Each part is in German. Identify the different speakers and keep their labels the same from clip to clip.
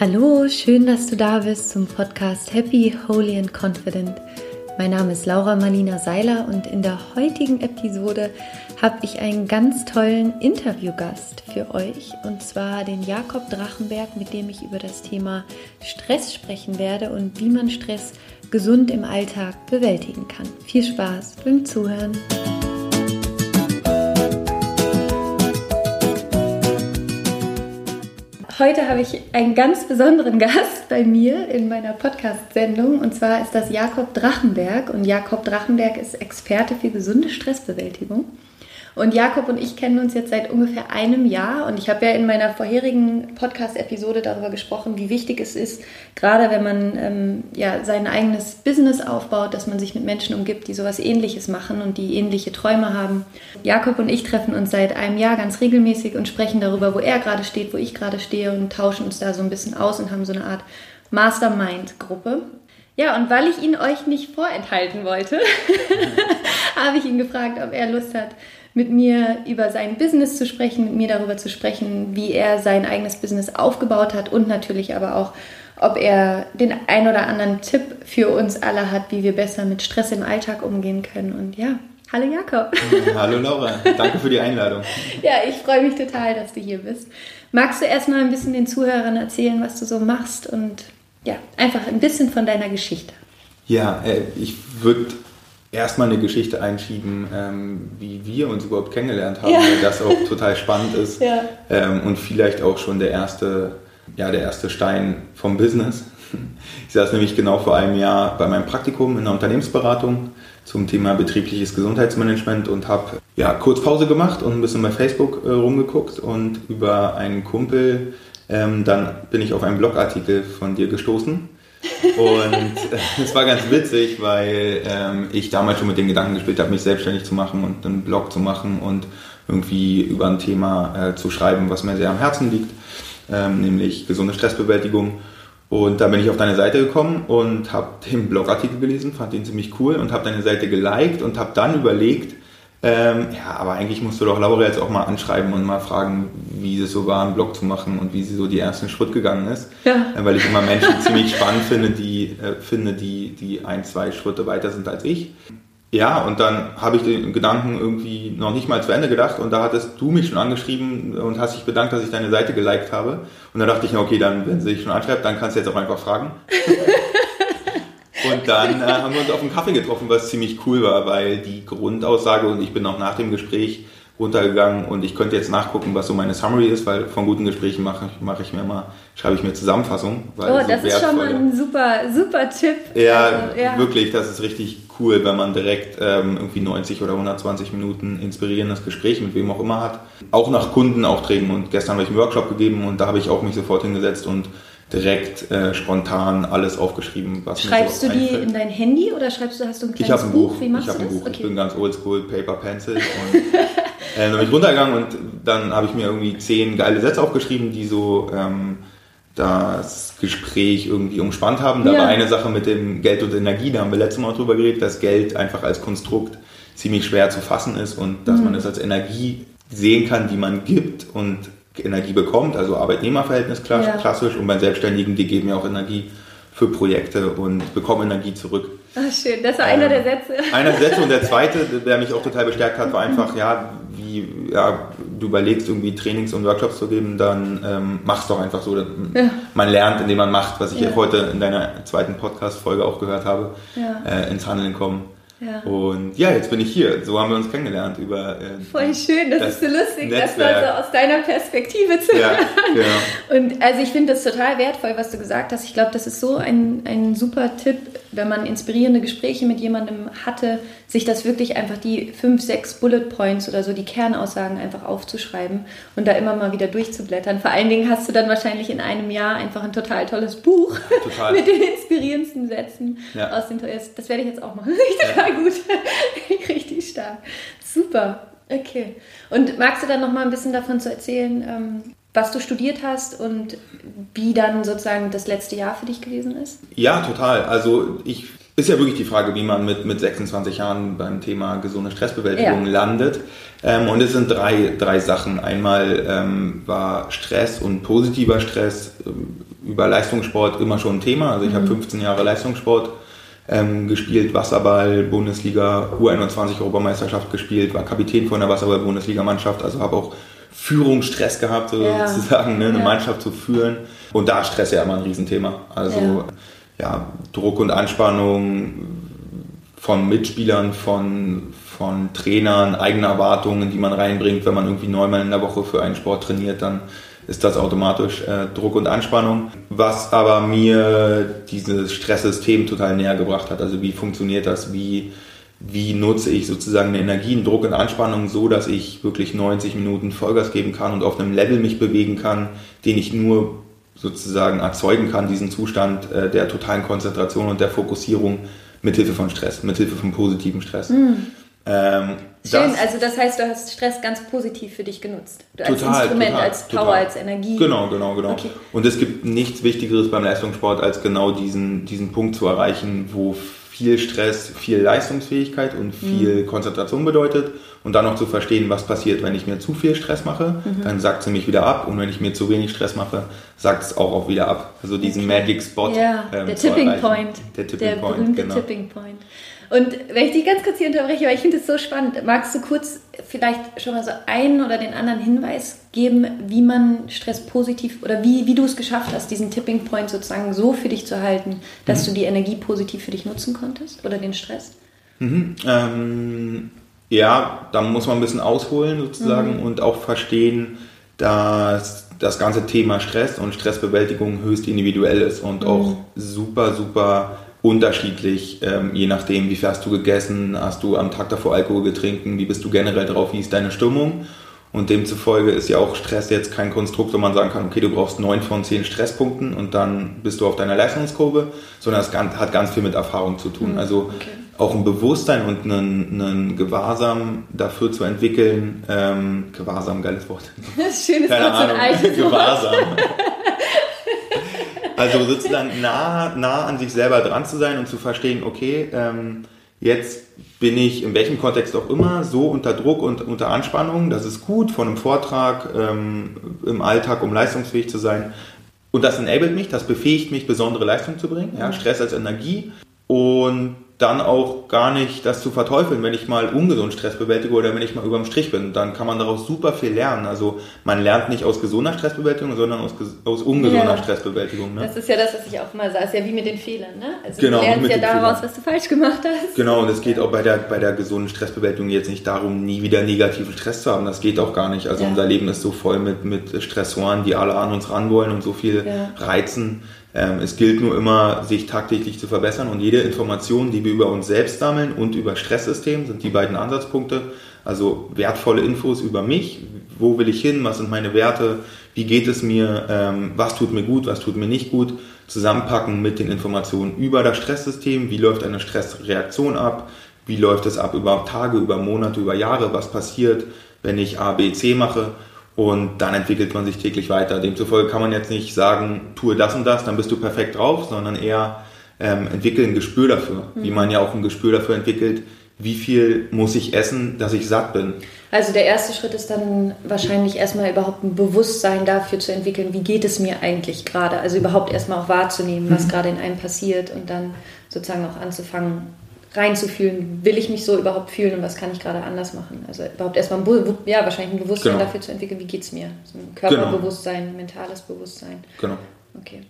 Speaker 1: Hallo, schön, dass du da bist zum Podcast Happy, Holy and Confident. Mein Name ist Laura Marlina Seiler und in der heutigen Episode habe ich einen ganz tollen Interviewgast für euch und zwar den Jakob Drachenberg, mit dem ich über das Thema Stress sprechen werde und wie man Stress gesund im Alltag bewältigen kann. Viel Spaß beim Zuhören. Heute habe ich einen ganz besonderen Gast bei mir in meiner Podcast-Sendung und zwar ist das Jakob Drachenberg und Jakob Drachenberg ist Experte für gesunde Stressbewältigung. Und Jakob und ich kennen uns jetzt seit ungefähr einem Jahr und ich habe ja in meiner vorherigen Podcast-Episode darüber gesprochen, wie wichtig es ist, gerade wenn man ähm, ja sein eigenes Business aufbaut, dass man sich mit Menschen umgibt, die sowas Ähnliches machen und die ähnliche Träume haben. Jakob und ich treffen uns seit einem Jahr ganz regelmäßig und sprechen darüber, wo er gerade steht, wo ich gerade stehe und tauschen uns da so ein bisschen aus und haben so eine Art Mastermind-Gruppe. Ja, und weil ich ihn euch nicht vorenthalten wollte, habe ich ihn gefragt, ob er Lust hat, mit mir über sein Business zu sprechen, mit mir darüber zu sprechen, wie er sein eigenes Business aufgebaut hat und natürlich aber auch, ob er den ein oder anderen Tipp für uns alle hat, wie wir besser mit Stress im Alltag umgehen können. Und ja, hallo Jakob.
Speaker 2: Hallo Laura, danke für die Einladung.
Speaker 1: ja, ich freue mich total, dass du hier bist. Magst du erstmal ein bisschen den Zuhörern erzählen, was du so machst und ja, einfach ein bisschen von deiner Geschichte?
Speaker 2: Ja, äh, ich würde erstmal eine Geschichte einschieben, ähm, wie wir uns überhaupt kennengelernt haben, ja. weil das auch total spannend ist ja. ähm, und vielleicht auch schon der erste, ja, der erste Stein vom Business. Ich saß nämlich genau vor einem Jahr bei meinem Praktikum in einer Unternehmensberatung zum Thema betriebliches Gesundheitsmanagement und habe ja, kurz Pause gemacht und ein bisschen bei Facebook äh, rumgeguckt und über einen Kumpel ähm, dann bin ich auf einen Blogartikel von dir gestoßen und es war ganz witzig, weil ähm, ich damals schon mit den Gedanken gespielt habe, mich selbstständig zu machen und einen Blog zu machen und irgendwie über ein Thema äh, zu schreiben, was mir sehr am Herzen liegt, ähm, nämlich gesunde Stressbewältigung. Und da bin ich auf deine Seite gekommen und habe den Blogartikel gelesen, fand den ziemlich cool und habe deine Seite geliked und habe dann überlegt, ähm, ja, aber eigentlich musst du doch Laura jetzt auch mal anschreiben und mal fragen, wie es so war, einen Blog zu machen und wie sie so die ersten Schritt gegangen ist. Ja. Äh, weil ich immer Menschen ziemlich spannend finde, die äh, finde, die, die ein, zwei Schritte weiter sind als ich. Ja, und dann habe ich den Gedanken irgendwie noch nicht mal zu Ende gedacht und da hattest du mich schon angeschrieben und hast dich bedankt, dass ich deine Seite geliked habe. Und da dachte ich, okay, dann, wenn sie dich schon anschreibt, dann kannst du jetzt auch einfach fragen. Und dann äh, haben wir uns auf einen Kaffee getroffen, was ziemlich cool war, weil die Grundaussage und ich bin auch nach dem Gespräch runtergegangen und ich könnte jetzt nachgucken, was so meine Summary ist, weil von guten Gesprächen mache mache ich mir immer, schreibe ich mir Zusammenfassung.
Speaker 1: oh, das so ist schon mal ein super, super Tipp.
Speaker 2: Ja, also, ja, wirklich, das ist richtig cool, wenn man direkt ähm, irgendwie 90 oder 120 Minuten inspirierendes Gespräch mit wem auch immer hat. Auch nach Kundenaufträgen und gestern habe ich einen Workshop gegeben und da habe ich auch mich sofort hingesetzt und direkt äh, spontan alles aufgeschrieben,
Speaker 1: was Schreibst mir du die in dein Handy oder schreibst du, hast du ein kleines
Speaker 2: ich ein
Speaker 1: Buch?
Speaker 2: Buch? Wie machst ich habe ein Buch. Okay. Ich bin ganz oldschool, Paper, Pencil. Und äh, dann bin ich runtergegangen und dann habe ich mir irgendwie zehn geile Sätze aufgeschrieben, die so ähm, das Gespräch irgendwie umspannt haben. Da ja. war eine Sache mit dem Geld und Energie, da haben wir letztes Mal drüber geredet, dass Geld einfach als Konstrukt ziemlich schwer zu fassen ist und dass mhm. man es als Energie sehen kann, die man gibt und Energie bekommt, also Arbeitnehmerverhältnis klassisch ja. und bei Selbstständigen, die geben ja auch Energie für Projekte und bekommen Energie zurück.
Speaker 1: Ach, schön, das war einer der Sätze.
Speaker 2: Einer der Sätze und der zweite, der mich auch total bestärkt hat, war einfach, ja, wie ja, du überlegst, irgendwie Trainings und Workshops zu geben, dann ähm, mach's doch einfach so. Ja. Man lernt, indem man macht, was ich ja. heute in deiner zweiten Podcast-Folge auch gehört habe, äh, ins Handeln kommen. Ja. Und ja, jetzt bin ich hier. So haben wir uns kennengelernt über.
Speaker 1: Äh, Voll schön, das, das, ist so lustig, Netzwerk. das mal so aus deiner Perspektive zu ja, hören. Ja. Und also ich finde das total wertvoll, was du gesagt hast. Ich glaube, das ist so ein, ein super Tipp, wenn man inspirierende Gespräche mit jemandem hatte, sich das wirklich einfach die fünf, sechs Bullet Points oder so, die Kernaussagen einfach aufzuschreiben und da immer mal wieder durchzublättern. Vor allen Dingen hast du dann wahrscheinlich in einem Jahr einfach ein total tolles Buch total. mit den inspirierendsten Sätzen ja. aus den Das werde ich jetzt auch machen. total gut. Richtig stark. Super. Okay. Und magst du dann noch mal ein bisschen davon zu erzählen, ähm, was du studiert hast und wie dann sozusagen das letzte Jahr für dich gewesen ist?
Speaker 2: Ja, total. Also ich ist ja wirklich die Frage, wie man mit, mit 26 Jahren beim Thema gesunde Stressbewältigung ja. landet. Ähm, und es sind drei, drei Sachen. Einmal ähm, war Stress und positiver Stress ähm, über Leistungssport immer schon ein Thema. Also ich mhm. habe 15 Jahre Leistungssport ähm, gespielt, Wasserball, Bundesliga, U21 Europameisterschaft gespielt, war Kapitän von der Wasserball-Bundesligamannschaft, also habe auch Führungsstress gehabt, sozusagen, ja. ne, eine ja. Mannschaft zu führen. Und da Stress ja immer ein Riesenthema. Also ja ja, Druck und Anspannung von Mitspielern, von, von Trainern, eigene Erwartungen, die man reinbringt, wenn man irgendwie neunmal in der Woche für einen Sport trainiert, dann ist das automatisch äh, Druck und Anspannung. Was aber mir dieses Stresssystem total näher gebracht hat. Also wie funktioniert das? Wie, wie nutze ich sozusagen eine Energie, einen Druck und Anspannung so, dass ich wirklich 90 Minuten Vollgas geben kann und auf einem Level mich bewegen kann, den ich nur sozusagen erzeugen kann, diesen Zustand äh, der totalen Konzentration und der Fokussierung mithilfe von Stress, mithilfe von positivem Stress. Mhm.
Speaker 1: Ähm, Schön, das, also das heißt, du hast Stress ganz positiv für dich genutzt. Total, als Instrument, total, als Power, total. als Energie.
Speaker 2: Genau, genau, genau. Okay. Und es gibt nichts Wichtigeres beim Leistungssport, als genau diesen, diesen Punkt zu erreichen, wo viel Stress, viel Leistungsfähigkeit und viel mhm. Konzentration bedeutet und dann noch zu verstehen, was passiert, wenn ich mir zu viel Stress mache, mhm. dann sagt sie mich wieder ab und wenn ich mir zu wenig Stress mache, sagt es auch, auch wieder ab. Also diesen Magic Spot.
Speaker 1: Ja, ähm, der Tipping erreichen. Point. Der Tipping der Point, berühmte genau. Tipping Point. Und wenn ich dich ganz kurz hier unterbreche, weil ich finde es so spannend, magst du kurz vielleicht schon mal so einen oder den anderen Hinweis geben, wie man Stress positiv oder wie, wie du es geschafft hast, diesen Tipping Point sozusagen so für dich zu halten, dass mhm. du die Energie positiv für dich nutzen konntest oder den Stress?
Speaker 2: Mhm. Ähm, ja, da muss man ein bisschen ausholen sozusagen mhm. und auch verstehen, dass das ganze Thema Stress und Stressbewältigung höchst individuell ist und mhm. auch super, super unterschiedlich, ähm, je nachdem, wie viel hast du gegessen, hast du am Tag davor Alkohol getrunken, wie bist du generell drauf, wie ist deine Stimmung. Und demzufolge ist ja auch Stress jetzt kein Konstrukt, wo man sagen kann, okay, du brauchst neun von zehn Stresspunkten und dann bist du auf deiner Leistungskurve, sondern es hat ganz viel mit Erfahrung zu tun. Mhm. Also okay. auch ein Bewusstsein und einen, einen Gewahrsam dafür zu entwickeln. Ähm, Gewahrsam, geiles Wort.
Speaker 1: Schönes Keine Wort, Ahnung. so ein
Speaker 2: Gewahrsam. Also sozusagen nah, nah an sich selber dran zu sein und zu verstehen, okay, ähm, jetzt bin ich in welchem Kontext auch immer so unter Druck und unter Anspannung. Das ist gut von einem Vortrag ähm, im Alltag, um leistungsfähig zu sein. Und das enabled mich, das befähigt mich, besondere Leistung zu bringen. Ja, Stress als Energie. Und dann auch gar nicht das zu verteufeln, wenn ich mal ungesund Stress bewältige oder wenn ich mal über dem Strich bin. Dann kann man daraus super viel lernen. Also man lernt nicht aus gesunder Stressbewältigung, sondern aus, aus ungesunder ja. Stressbewältigung.
Speaker 1: Ne? Das ist ja das, was ich auch mal sage, ist ja wie mit den Fehlern. Ne? Also genau, du lernst ja daraus, was du falsch gemacht hast.
Speaker 2: Genau, und es geht auch bei der, bei der gesunden Stressbewältigung jetzt nicht darum, nie wieder negativen Stress zu haben. Das geht auch gar nicht. Also ja. unser Leben ist so voll mit, mit Stressoren, die alle an uns ran wollen und so viel ja. reizen es gilt nur immer, sich tagtäglich zu verbessern und jede Information, die wir über uns selbst sammeln und über Stresssystem, sind die beiden Ansatzpunkte. Also wertvolle Infos über mich, wo will ich hin, was sind meine Werte, wie geht es mir, ähm, was tut mir gut, was tut mir nicht gut, zusammenpacken mit den Informationen über das Stresssystem, wie läuft eine Stressreaktion ab, wie läuft es ab über Tage, über Monate, über Jahre, was passiert, wenn ich A, B, C mache und dann entwickelt man sich täglich weiter. Demzufolge kann man jetzt nicht sagen, tue das und das, dann bist du perfekt drauf, sondern eher ähm, entwickeln ein Gespür dafür, mhm. wie man ja auch ein Gespür dafür entwickelt, wie viel muss ich essen, dass ich satt bin.
Speaker 1: Also der erste Schritt ist dann wahrscheinlich erstmal überhaupt ein Bewusstsein dafür zu entwickeln, wie geht es mir eigentlich gerade. Also überhaupt erstmal auch wahrzunehmen, was mhm. gerade in einem passiert und dann sozusagen auch anzufangen, reinzufühlen, will ich mich so überhaupt fühlen und was kann ich gerade anders machen. Also überhaupt erstmal ein, ja, wahrscheinlich ein Bewusstsein genau. dafür zu entwickeln, wie geht es mir. So ein Körperbewusstsein, genau. mentales Bewusstsein.
Speaker 2: Genau.
Speaker 1: Okay.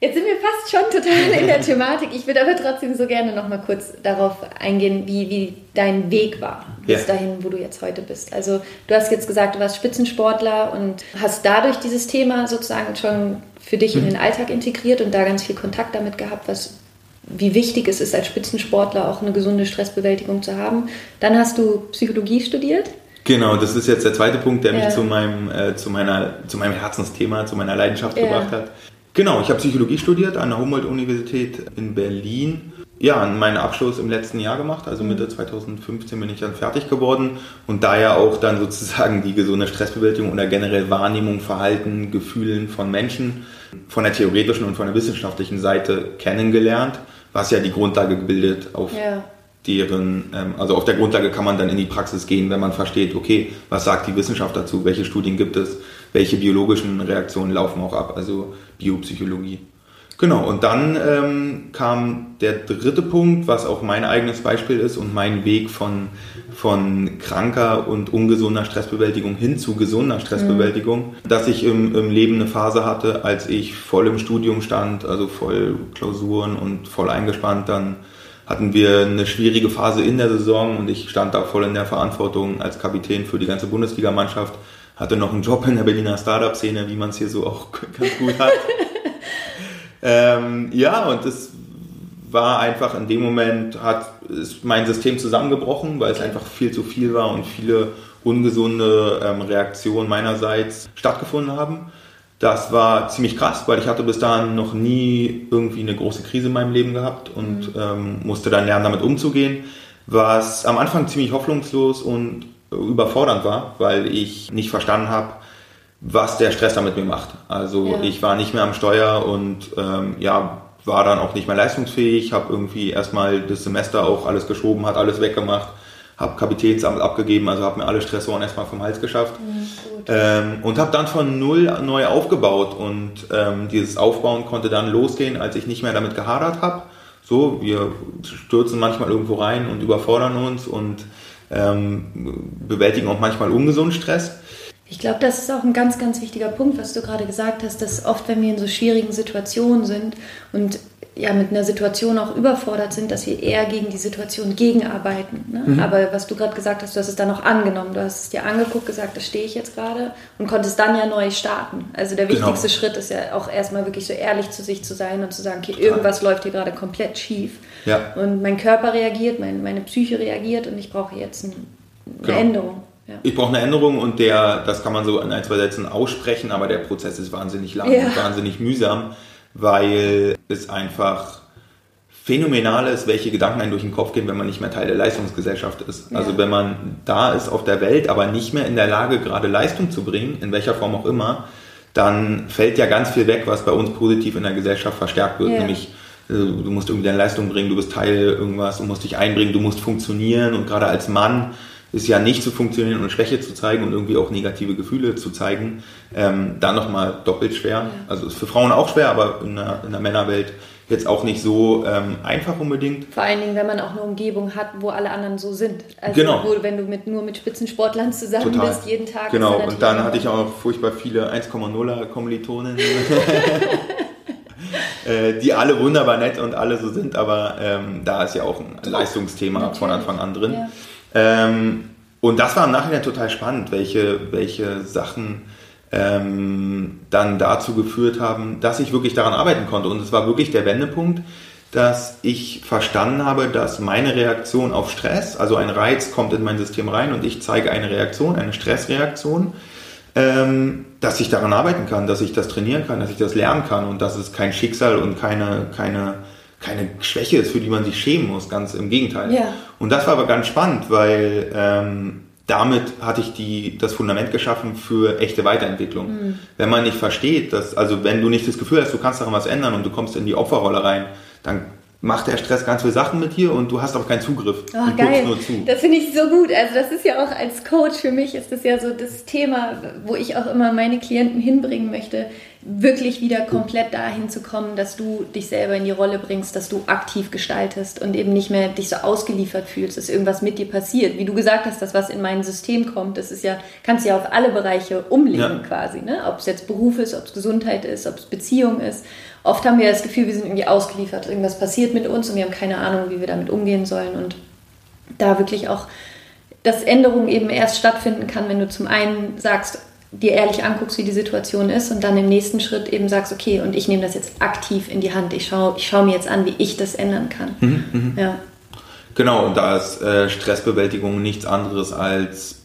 Speaker 1: Jetzt sind wir fast schon total in der Thematik. Ich würde aber trotzdem so gerne noch mal kurz darauf eingehen, wie, wie dein Weg war bis ja. dahin, wo du jetzt heute bist. Also du hast jetzt gesagt, du warst Spitzensportler und hast dadurch dieses Thema sozusagen schon für dich mhm. in den Alltag integriert und da ganz viel Kontakt damit gehabt, was wie wichtig es ist, als Spitzensportler auch eine gesunde Stressbewältigung zu haben. Dann hast du Psychologie studiert.
Speaker 2: Genau, das ist jetzt der zweite Punkt, der mich ja. zu, meinem, äh, zu, meiner, zu meinem Herzensthema, zu meiner Leidenschaft ja. gebracht hat. Genau, ich habe Psychologie studiert an der Humboldt-Universität in Berlin. Ja, meinen Abschluss im letzten Jahr gemacht, also Mitte 2015 bin ich dann fertig geworden und daher auch dann sozusagen die gesunde Stressbewältigung oder generell Wahrnehmung, Verhalten, Gefühlen von Menschen von der theoretischen und von der wissenschaftlichen Seite kennengelernt was ja die Grundlage bildet, auf ja. deren, ähm, also auf der Grundlage kann man dann in die Praxis gehen, wenn man versteht, okay, was sagt die Wissenschaft dazu, welche Studien gibt es, welche biologischen Reaktionen laufen auch ab, also Biopsychologie. Genau, und dann ähm, kam der dritte Punkt, was auch mein eigenes Beispiel ist und mein Weg von, von kranker und ungesunder Stressbewältigung hin zu gesunder Stressbewältigung, mhm. dass ich im, im Leben eine Phase hatte, als ich voll im Studium stand, also voll Klausuren und voll eingespannt, dann hatten wir eine schwierige Phase in der Saison und ich stand da voll in der Verantwortung als Kapitän für die ganze Bundesligamannschaft, hatte noch einen Job in der Berliner Startup-Szene, wie man es hier so auch ganz gut hat. Ähm, ja, und das war einfach in dem Moment, hat ist mein System zusammengebrochen, weil es einfach viel zu viel war und viele ungesunde ähm, Reaktionen meinerseits stattgefunden haben. Das war ziemlich krass, weil ich hatte bis dahin noch nie irgendwie eine große Krise in meinem Leben gehabt und mhm. ähm, musste dann lernen, damit umzugehen, was am Anfang ziemlich hoffnungslos und überfordernd war, weil ich nicht verstanden habe, was der Stress damit mir macht. Also ja. ich war nicht mehr am Steuer und ähm, ja, war dann auch nicht mehr leistungsfähig, habe irgendwie erstmal das Semester auch alles geschoben, hat alles weggemacht, habe Kapitänsamt abgegeben, also habe mir alle Stressoren erstmal vom Hals geschafft mhm, ähm, und habe dann von null neu aufgebaut und ähm, dieses Aufbauen konnte dann losgehen, als ich nicht mehr damit gehadert habe. So, wir stürzen manchmal irgendwo rein und überfordern uns und ähm, bewältigen auch manchmal ungesunden Stress.
Speaker 1: Ich glaube, das ist auch ein ganz, ganz wichtiger Punkt, was du gerade gesagt hast, dass oft, wenn wir in so schwierigen Situationen sind und ja mit einer Situation auch überfordert sind, dass wir eher gegen die Situation gegenarbeiten. Ne? Mhm. Aber was du gerade gesagt hast, du hast es dann auch angenommen. Du hast es dir angeguckt, gesagt, da stehe ich jetzt gerade und konntest dann ja neu starten. Also der genau. wichtigste genau. Schritt ist ja auch erstmal wirklich so ehrlich zu sich zu sein und zu sagen, okay, Total. irgendwas läuft hier gerade komplett schief. Ja. Und mein Körper reagiert, mein, meine Psyche reagiert und ich brauche jetzt eine genau. Änderung.
Speaker 2: Ja. Ich brauche eine Änderung und der, das kann man so in ein, zwei Sätzen aussprechen, aber der Prozess ist wahnsinnig lang ja. und wahnsinnig mühsam, weil es einfach phänomenal ist, welche Gedanken einem durch den Kopf gehen, wenn man nicht mehr Teil der Leistungsgesellschaft ist. Ja. Also wenn man da ist auf der Welt, aber nicht mehr in der Lage, gerade Leistung zu bringen, in welcher Form auch immer, dann fällt ja ganz viel weg, was bei uns positiv in der Gesellschaft verstärkt wird, nämlich äh, du musst irgendwie deine Leistung bringen, du bist Teil irgendwas, du musst dich einbringen, du musst funktionieren und gerade als Mann ist ja nicht zu funktionieren und Schwäche zu zeigen und irgendwie auch negative Gefühle zu zeigen, ähm, dann nochmal doppelt schwer. Ja. Also ist für Frauen auch schwer, aber in der, in der Männerwelt jetzt auch nicht so ähm, einfach unbedingt.
Speaker 1: Vor allen Dingen, wenn man auch eine Umgebung hat, wo alle anderen so sind. Also genau. Wo, wenn du mit, nur mit Spitzensportlern zusammen Total. bist, jeden Tag.
Speaker 2: Genau, und dann hatte ich auch furchtbar viele 1,0er Kommilitonen. Äh, die alle wunderbar nett und alle so sind, aber ähm, da ist ja auch ein Leistungsthema Natürlich. von Anfang an drin. Ja. Ähm, und das war im Nachhinein total spannend, welche, welche Sachen ähm, dann dazu geführt haben, dass ich wirklich daran arbeiten konnte. Und es war wirklich der Wendepunkt, dass ich verstanden habe, dass meine Reaktion auf Stress, also ein Reiz kommt in mein System rein und ich zeige eine Reaktion, eine Stressreaktion, ähm, dass ich daran arbeiten kann, dass ich das trainieren kann, dass ich das lernen kann und dass es kein Schicksal und keine, keine keine Schwäche ist, für die man sich schämen muss, ganz im Gegenteil. Ja. Und das war aber ganz spannend, weil ähm, damit hatte ich die, das Fundament geschaffen für echte Weiterentwicklung. Mhm. Wenn man nicht versteht, dass, also wenn du nicht das Gefühl hast, du kannst daran was ändern und du kommst in die Opferrolle rein, dann macht der Stress ganz viele Sachen mit dir und du hast auch keinen Zugriff.
Speaker 1: Oh, geil. Nur zu. Das finde ich so gut. Also das ist ja auch als Coach für mich ist das ja so das Thema, wo ich auch immer meine Klienten hinbringen möchte, wirklich wieder komplett dahin zu kommen, dass du dich selber in die Rolle bringst, dass du aktiv gestaltest und eben nicht mehr dich so ausgeliefert fühlst, dass irgendwas mit dir passiert. Wie du gesagt hast, das, was in mein System kommt, das ist ja, kannst du ja auf alle Bereiche umlegen ja. quasi. Ne? Ob es jetzt Beruf ist, ob es Gesundheit ist, ob es Beziehung ist. Oft haben wir das Gefühl, wir sind irgendwie ausgeliefert. Irgendwas passiert mit uns und wir haben keine Ahnung, wie wir damit umgehen sollen. Und da wirklich auch, dass Änderung eben erst stattfinden kann, wenn du zum einen sagst, dir ehrlich anguckst, wie die Situation ist und dann im nächsten Schritt eben sagst, okay, und ich nehme das jetzt aktiv in die Hand. Ich schaue ich schau mir jetzt an, wie ich das ändern kann. Mhm,
Speaker 2: mh. ja. Genau, und da ist äh, Stressbewältigung nichts anderes als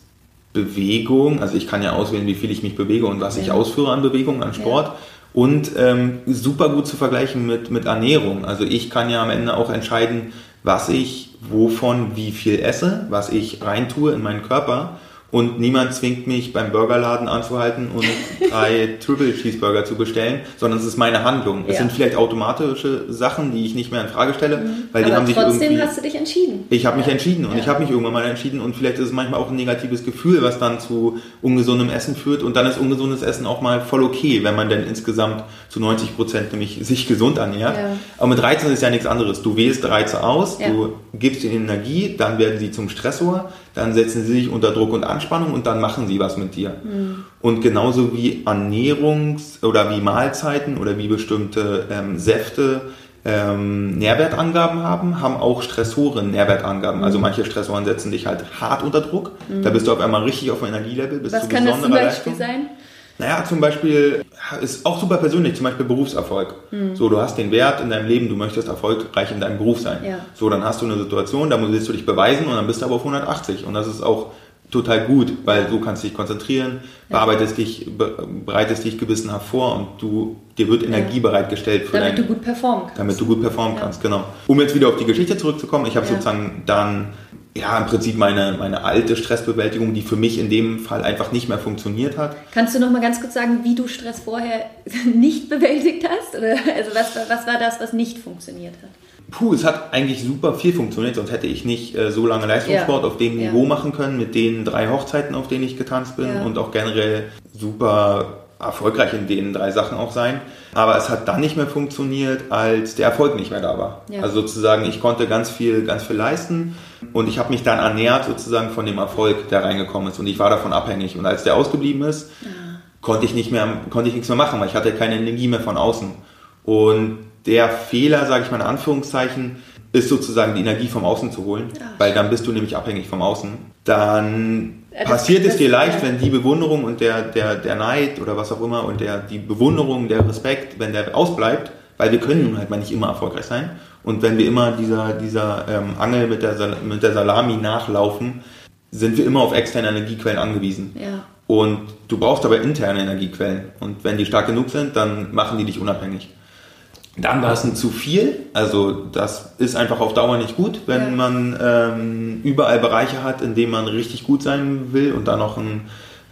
Speaker 2: Bewegung. Also ich kann ja auswählen, wie viel ich mich bewege und was ja. ich ausführe an Bewegung, an Sport. Ja. Und ähm, super gut zu vergleichen mit, mit Ernährung. Also ich kann ja am Ende auch entscheiden, was ich wovon wie viel esse, was ich reintue in meinen Körper und niemand zwingt mich beim Burgerladen anzuhalten und drei Triple Cheeseburger zu bestellen, sondern es ist meine Handlung. Ja. Es sind vielleicht automatische Sachen, die ich nicht mehr in Frage stelle, mhm. weil Aber die haben sich irgendwie...
Speaker 1: trotzdem hast du dich entschieden.
Speaker 2: Ich habe mich entschieden und ja. ich habe mich irgendwann mal entschieden und vielleicht ist es manchmal auch ein negatives Gefühl, was dann zu ungesundem Essen führt und dann ist ungesundes Essen auch mal voll okay, wenn man dann insgesamt zu 90 Prozent nämlich sich gesund ernährt. Ja. Aber mit Reizen ist ja nichts anderes. Du wählst Reize aus, du gibst ihnen Energie, dann werden sie zum Stressor, dann setzen sie sich unter Druck und Anspannung und dann machen sie was mit dir. Mhm. Und genauso wie Ernährungs- oder wie Mahlzeiten oder wie bestimmte ähm, Säfte ähm, Nährwertangaben haben, haben auch Stressoren Nährwertangaben. Also mhm. Also manche Stressoren setzen dich halt hart unter Druck. Mhm. Da bist du auf einmal richtig auf dem Energielevel. Bist
Speaker 1: was kann das zum Beispiel Leistung. sein?
Speaker 2: Naja, zum Beispiel ist auch super persönlich, zum Beispiel Berufserfolg. Mhm. So, du hast den Wert in deinem Leben, du möchtest erfolgreich in deinem Beruf sein. Ja. So, dann hast du eine Situation, da willst du dich beweisen und dann bist du aber auf 180. Und das ist auch total gut, weil du kannst dich konzentrieren, ja. bearbeitest dich, bereitest dich gewissenhaft vor und du, dir wird Energie ja. bereitgestellt
Speaker 1: für damit dein, du gut performen kannst.
Speaker 2: Damit du gut performen kannst, genau. Um jetzt wieder auf die Geschichte zurückzukommen, ich habe sozusagen dann ja, im Prinzip meine, meine alte Stressbewältigung, die für mich in dem Fall einfach nicht mehr funktioniert hat.
Speaker 1: Kannst du noch mal ganz kurz sagen, wie du Stress vorher nicht bewältigt hast? Oder, also was, was war das, was nicht funktioniert hat?
Speaker 2: Puh, es hat eigentlich super viel funktioniert, sonst hätte ich nicht äh, so lange Leistungssport ja. auf dem Niveau ja. machen können, mit den drei Hochzeiten, auf denen ich getanzt bin ja. und auch generell super erfolgreich in den drei Sachen auch sein. Aber es hat dann nicht mehr funktioniert, als der Erfolg nicht mehr da war. Ja. Also sozusagen, ich konnte ganz viel, ganz viel leisten und ich habe mich dann ernährt sozusagen von dem Erfolg, der reingekommen ist und ich war davon abhängig. Und als der ausgeblieben ist, ja. konnte ich nicht mehr, konnte ich nichts mehr machen, weil ich hatte keine Energie mehr von außen. Und der Fehler, sage ich mal in Anführungszeichen, ist sozusagen die Energie vom Außen zu holen, Ach. weil dann bist du nämlich abhängig vom Außen. Dann passiert es dir leicht, wenn die Bewunderung und der, der, der Neid oder was auch immer und der, die Bewunderung, der Respekt, wenn der ausbleibt, weil wir können nun halt mal nicht immer erfolgreich sein. Und wenn wir immer dieser, dieser ähm, Angel mit der, mit der Salami nachlaufen, sind wir immer auf externe Energiequellen angewiesen. Ja. Und du brauchst aber interne Energiequellen. Und wenn die stark genug sind, dann machen die dich unabhängig. Dann war es ein zu viel. Also das ist einfach auf Dauer nicht gut, wenn ja. man ähm, überall Bereiche hat, in denen man richtig gut sein will und dann noch ein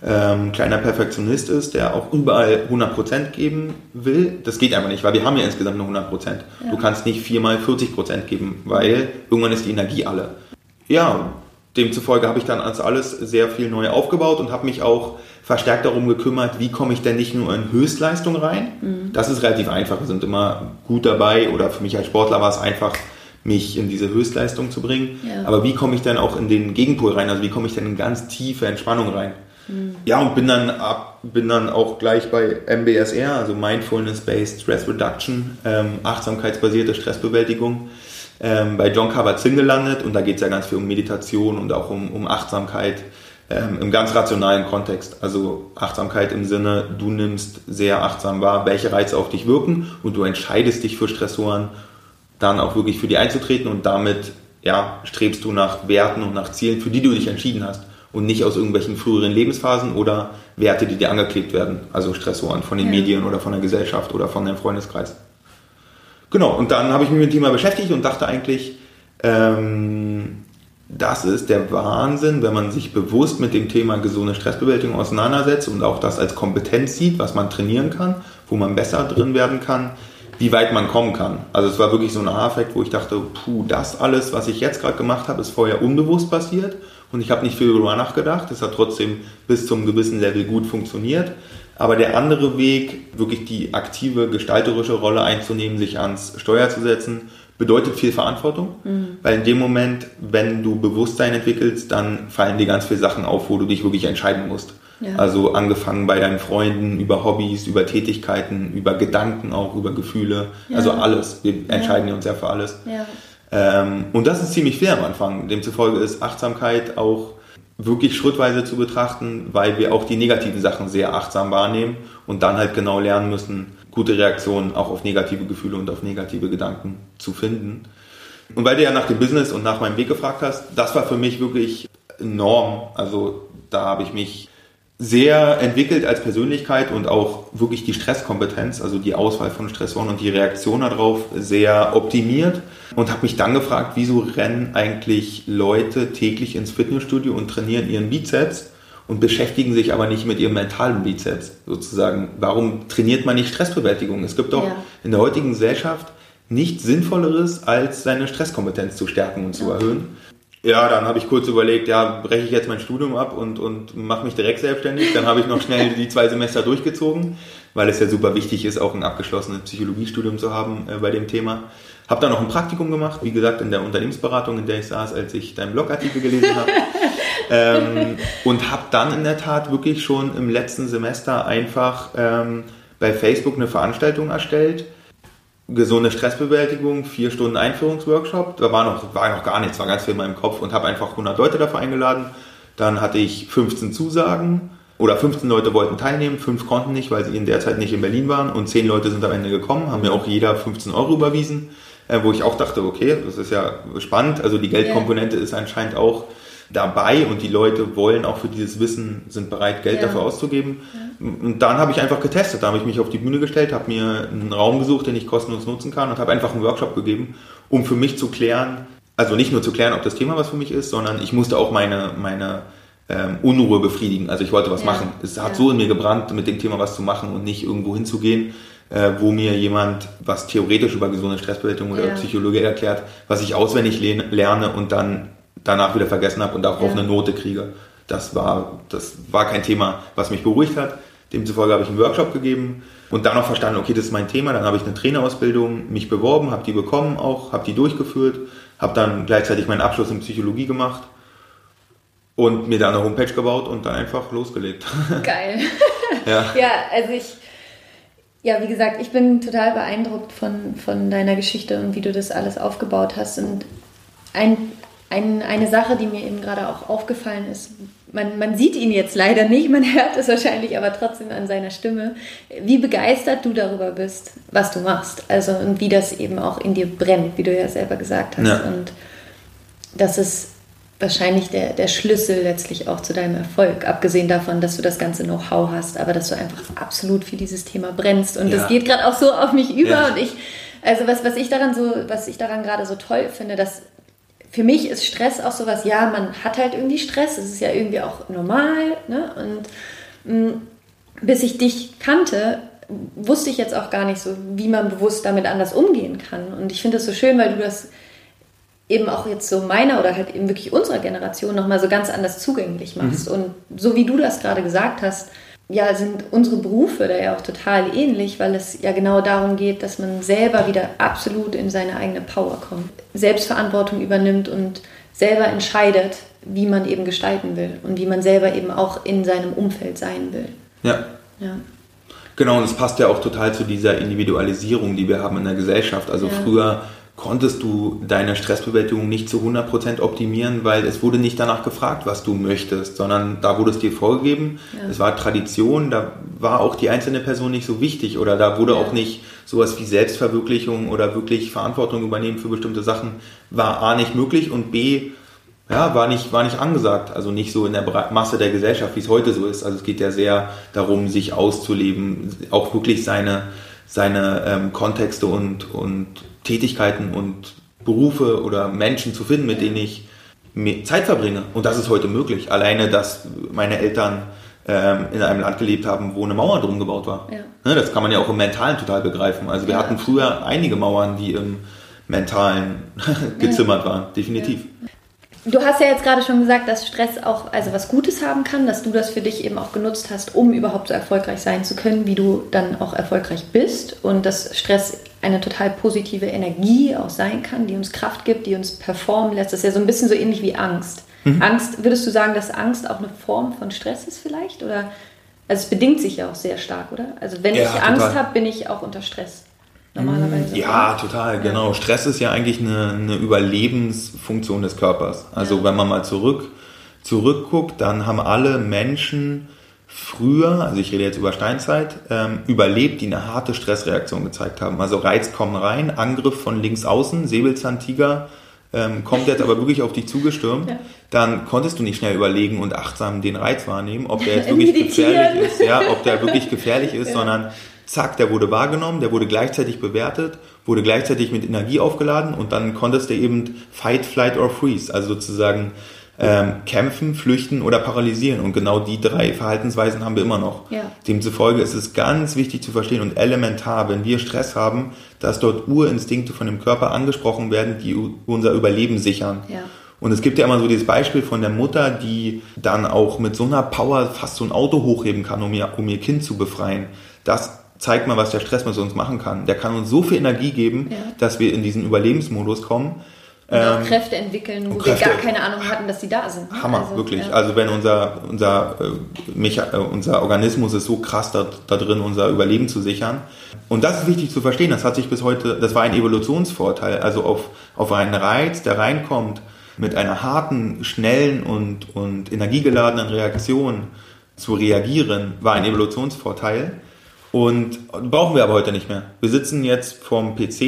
Speaker 2: ähm, kleiner Perfektionist ist, der auch überall 100% geben will. Das geht einfach nicht, weil wir haben ja insgesamt nur 100%. Ja. Du kannst nicht viermal 40% geben, weil irgendwann ist die Energie alle. Ja, demzufolge habe ich dann als alles sehr viel neu aufgebaut und habe mich auch verstärkt darum gekümmert, wie komme ich denn nicht nur in Höchstleistung rein. Mhm. Das ist relativ einfach. Wir sind immer gut dabei oder für mich als Sportler war es einfach, mich in diese Höchstleistung zu bringen. Ja. Aber wie komme ich denn auch in den Gegenpol rein? Also wie komme ich denn in ganz tiefe Entspannung rein? Mhm. Ja, und bin dann ab, bin dann auch gleich bei MBSR, also Mindfulness-Based Stress Reduction, ähm, achtsamkeitsbasierte Stressbewältigung, ähm, bei John Kabat-Zinn gelandet. Und da geht es ja ganz viel um Meditation und auch um, um Achtsamkeit ähm, im ganz rationalen Kontext. Also Achtsamkeit im Sinne, du nimmst sehr achtsam wahr, welche Reize auf dich wirken und du entscheidest dich für Stressoren, dann auch wirklich für die einzutreten und damit ja, strebst du nach Werten und nach Zielen, für die du dich entschieden hast und nicht aus irgendwelchen früheren Lebensphasen oder Werte, die dir angeklebt werden, also Stressoren von den ja. Medien oder von der Gesellschaft oder von deinem Freundeskreis. Genau, und dann habe ich mich mit dem Thema beschäftigt und dachte eigentlich, ähm, das ist der Wahnsinn, wenn man sich bewusst mit dem Thema gesunde Stressbewältigung auseinandersetzt und auch das als Kompetenz sieht, was man trainieren kann, wo man besser drin werden kann, wie weit man kommen kann. Also es war wirklich so ein Aha-Effekt, wo ich dachte, puh, das alles, was ich jetzt gerade gemacht habe, ist vorher unbewusst passiert und ich habe nicht viel darüber nachgedacht. Es hat trotzdem bis zum gewissen Level gut funktioniert. Aber der andere Weg, wirklich die aktive gestalterische Rolle einzunehmen, sich ans Steuer zu setzen bedeutet viel Verantwortung, mhm. weil in dem Moment, wenn du Bewusstsein entwickelst, dann fallen dir ganz viele Sachen auf, wo du dich wirklich entscheiden musst. Ja. Also angefangen bei deinen Freunden, über Hobbys, über Tätigkeiten, über Gedanken auch, über Gefühle, ja. also alles. Wir entscheiden ja. uns ja für alles. Ähm, und das ist ziemlich fair am Anfang. Demzufolge ist Achtsamkeit auch wirklich schrittweise zu betrachten, weil wir auch die negativen Sachen sehr achtsam wahrnehmen und dann halt genau lernen müssen, gute Reaktionen auch auf negative Gefühle und auf negative Gedanken zu finden. Und weil du ja nach dem Business und nach meinem Weg gefragt hast, das war für mich wirklich enorm. Also da habe ich mich sehr entwickelt als Persönlichkeit und auch wirklich die Stresskompetenz, also die Auswahl von Stressoren und die Reaktion darauf sehr optimiert und habe mich dann gefragt, wieso rennen eigentlich Leute täglich ins Fitnessstudio und trainieren ihren Bizeps und beschäftigen sich aber nicht mit ihrem mentalen Bizeps sozusagen. Warum trainiert man nicht Stressbewältigung? Es gibt doch ja. in der heutigen Gesellschaft nichts Sinnvolleres, als seine Stresskompetenz zu stärken und zu ja. erhöhen. Ja, dann habe ich kurz überlegt, ja, breche ich jetzt mein Studium ab und, und mache mich direkt selbstständig. Dann habe ich noch schnell die zwei Semester durchgezogen, weil es ja super wichtig ist, auch ein abgeschlossenes Psychologiestudium zu haben äh, bei dem Thema. Habe dann noch ein Praktikum gemacht, wie gesagt, in der Unternehmensberatung, in der ich saß, als ich deinen Blogartikel gelesen habe. ähm, und habe dann in der Tat wirklich schon im letzten Semester einfach ähm, bei Facebook eine Veranstaltung erstellt. Gesunde Stressbewältigung, vier Stunden Einführungsworkshop. Da war noch, war noch gar nichts, war ganz viel in meinem Kopf und habe einfach 100 Leute dafür eingeladen. Dann hatte ich 15 Zusagen oder 15 Leute wollten teilnehmen, 5 konnten nicht, weil sie in der Zeit nicht in Berlin waren und 10 Leute sind am Ende gekommen, haben mir auch jeder 15 Euro überwiesen äh, wo ich auch dachte, okay, das ist ja spannend. Also die Geldkomponente ist anscheinend auch dabei und die Leute wollen auch für dieses Wissen, sind bereit, Geld ja. dafür auszugeben. Ja. Und dann habe ich einfach getestet. Da habe ich mich auf die Bühne gestellt, habe mir einen Raum gesucht, den ich kostenlos nutzen kann und habe einfach einen Workshop gegeben, um für mich zu klären, also nicht nur zu klären, ob das Thema was für mich ist, sondern ich musste auch meine, meine ähm, Unruhe befriedigen. Also ich wollte was ja. machen. Es hat so in mir gebrannt, mit dem Thema was zu machen und nicht irgendwo hinzugehen äh, wo mir jemand was theoretisch über gesunde Stressbewältigung oder ja. Psychologie erklärt, was ich auswendig lerne und dann danach wieder vergessen habe und darauf ja. eine Note kriege. Das war, das war kein Thema, was mich beruhigt hat. Demzufolge habe ich einen Workshop gegeben und dann auch verstanden, okay, das ist mein Thema. Dann habe ich eine Trainerausbildung, mich beworben, habe die bekommen auch, habe die durchgeführt, habe dann gleichzeitig meinen Abschluss in Psychologie gemacht und mir da eine Homepage gebaut und dann einfach losgelegt.
Speaker 1: Geil. ja. ja, also ich ja, wie gesagt, ich bin total beeindruckt von, von deiner Geschichte und wie du das alles aufgebaut hast. Und ein, ein, eine Sache, die mir eben gerade auch aufgefallen ist, man, man sieht ihn jetzt leider nicht, man hört es wahrscheinlich aber trotzdem an seiner Stimme, wie begeistert du darüber bist, was du machst. Also und wie das eben auch in dir brennt, wie du ja selber gesagt hast. Ja. Und das ist wahrscheinlich der, der Schlüssel letztlich auch zu deinem Erfolg. Abgesehen davon, dass du das ganze Know-how hast, aber dass du einfach absolut für dieses Thema brennst. Und ja. das geht gerade auch so auf mich über. Ja. Und ich, also was, was ich daran so, was ich daran gerade so toll finde, dass für mich ist Stress auch sowas, ja, man hat halt irgendwie Stress, es ist ja irgendwie auch normal. Ne? Und mh, mm, bis ich dich kannte, wusste ich jetzt auch gar nicht so, wie man bewusst damit anders umgehen kann. Und ich finde es so schön, weil du das eben auch jetzt so meiner oder halt eben wirklich unserer Generation nochmal so ganz anders zugänglich machst. Mhm. Und so wie du das gerade gesagt hast, ja, sind unsere Berufe da ja auch total ähnlich, weil es ja genau darum geht, dass man selber wieder absolut in seine eigene Power kommt, Selbstverantwortung übernimmt und selber entscheidet, wie man eben gestalten will und wie man selber eben auch in seinem Umfeld sein will.
Speaker 2: Ja. ja. Genau, und es passt ja auch total zu dieser Individualisierung, die wir haben in der Gesellschaft. Also ja. früher konntest du deine Stressbewältigung nicht zu 100% optimieren, weil es wurde nicht danach gefragt, was du möchtest, sondern da wurde es dir vorgegeben. Ja. Es war Tradition, da war auch die einzelne Person nicht so wichtig oder da wurde ja. auch nicht sowas wie Selbstverwirklichung oder wirklich Verantwortung übernehmen für bestimmte Sachen war A nicht möglich und B ja, war nicht, war nicht angesagt, also nicht so in der Masse der Gesellschaft, wie es heute so ist. Also es geht ja sehr darum, sich auszuleben, auch wirklich seine, seine ähm, Kontexte und, und Tätigkeiten und Berufe oder Menschen zu finden, mit denen ich Zeit verbringe. Und das ist heute möglich. Alleine, dass meine Eltern ähm, in einem Land gelebt haben, wo eine Mauer drum gebaut war. Ja. Ne, das kann man ja auch im Mentalen total begreifen. Also wir ja. hatten früher einige Mauern, die im Mentalen gezimmert ja. waren, definitiv.
Speaker 1: Du hast ja jetzt gerade schon gesagt, dass Stress auch also was Gutes haben kann, dass du das für dich eben auch genutzt hast, um überhaupt so erfolgreich sein zu können, wie du dann auch erfolgreich bist und dass Stress eine total positive Energie auch sein kann, die uns Kraft gibt, die uns performen lässt. Das ist ja so ein bisschen so ähnlich wie Angst. Mhm. Angst, würdest du sagen, dass Angst auch eine Form von Stress ist vielleicht? Oder also es bedingt sich ja auch sehr stark, oder? Also wenn ja, ich Angst habe, bin ich auch unter Stress
Speaker 2: normalerweise. Ja, total, genau. Stress ist ja eigentlich eine, eine Überlebensfunktion des Körpers. Also ja. wenn man mal zurück, zurückguckt, dann haben alle Menschen früher, also ich rede jetzt über Steinzeit, ähm, überlebt, die eine harte Stressreaktion gezeigt haben. Also Reiz kommen rein, Angriff von links außen, Säbelzahntiger ähm, kommt jetzt aber wirklich auf dich zugestürmt, ja. dann konntest du nicht schnell überlegen und achtsam den Reiz wahrnehmen, ob der jetzt wirklich gefährlich ist, ja, ob der wirklich gefährlich ist, ja. sondern zack, der wurde wahrgenommen, der wurde gleichzeitig bewertet, wurde gleichzeitig mit Energie aufgeladen und dann konntest du eben Fight, Flight or Freeze, also sozusagen ähm, kämpfen, flüchten oder paralysieren. Und genau die drei Verhaltensweisen haben wir immer noch. Ja. Demzufolge ist es ganz wichtig zu verstehen und elementar, wenn wir Stress haben, dass dort Urinstinkte von dem Körper angesprochen werden, die unser Überleben sichern. Ja. Und es gibt ja immer so dieses Beispiel von der Mutter, die dann auch mit so einer Power fast so ein Auto hochheben kann, um ihr, um ihr Kind zu befreien. Das zeigt mal, was der Stress mit uns machen kann. Der kann uns so viel Energie geben, ja. dass wir in diesen Überlebensmodus kommen.
Speaker 1: Und auch ähm, Kräfte entwickeln, wo Kräfte. wir gar keine Ahnung hatten, dass sie da sind.
Speaker 2: Hammer, also, wirklich. Ja. Also wenn unser, unser, äh, äh, unser Organismus ist so krass da, da drin, unser Überleben zu sichern. Und das ist wichtig zu verstehen. Das hat sich bis heute, das war ein Evolutionsvorteil. Also auf, auf einen Reiz, der reinkommt, mit einer harten, schnellen und, und energiegeladenen Reaktion zu reagieren, war ein Evolutionsvorteil. Und brauchen wir aber heute nicht mehr. Wir sitzen jetzt vorm PC,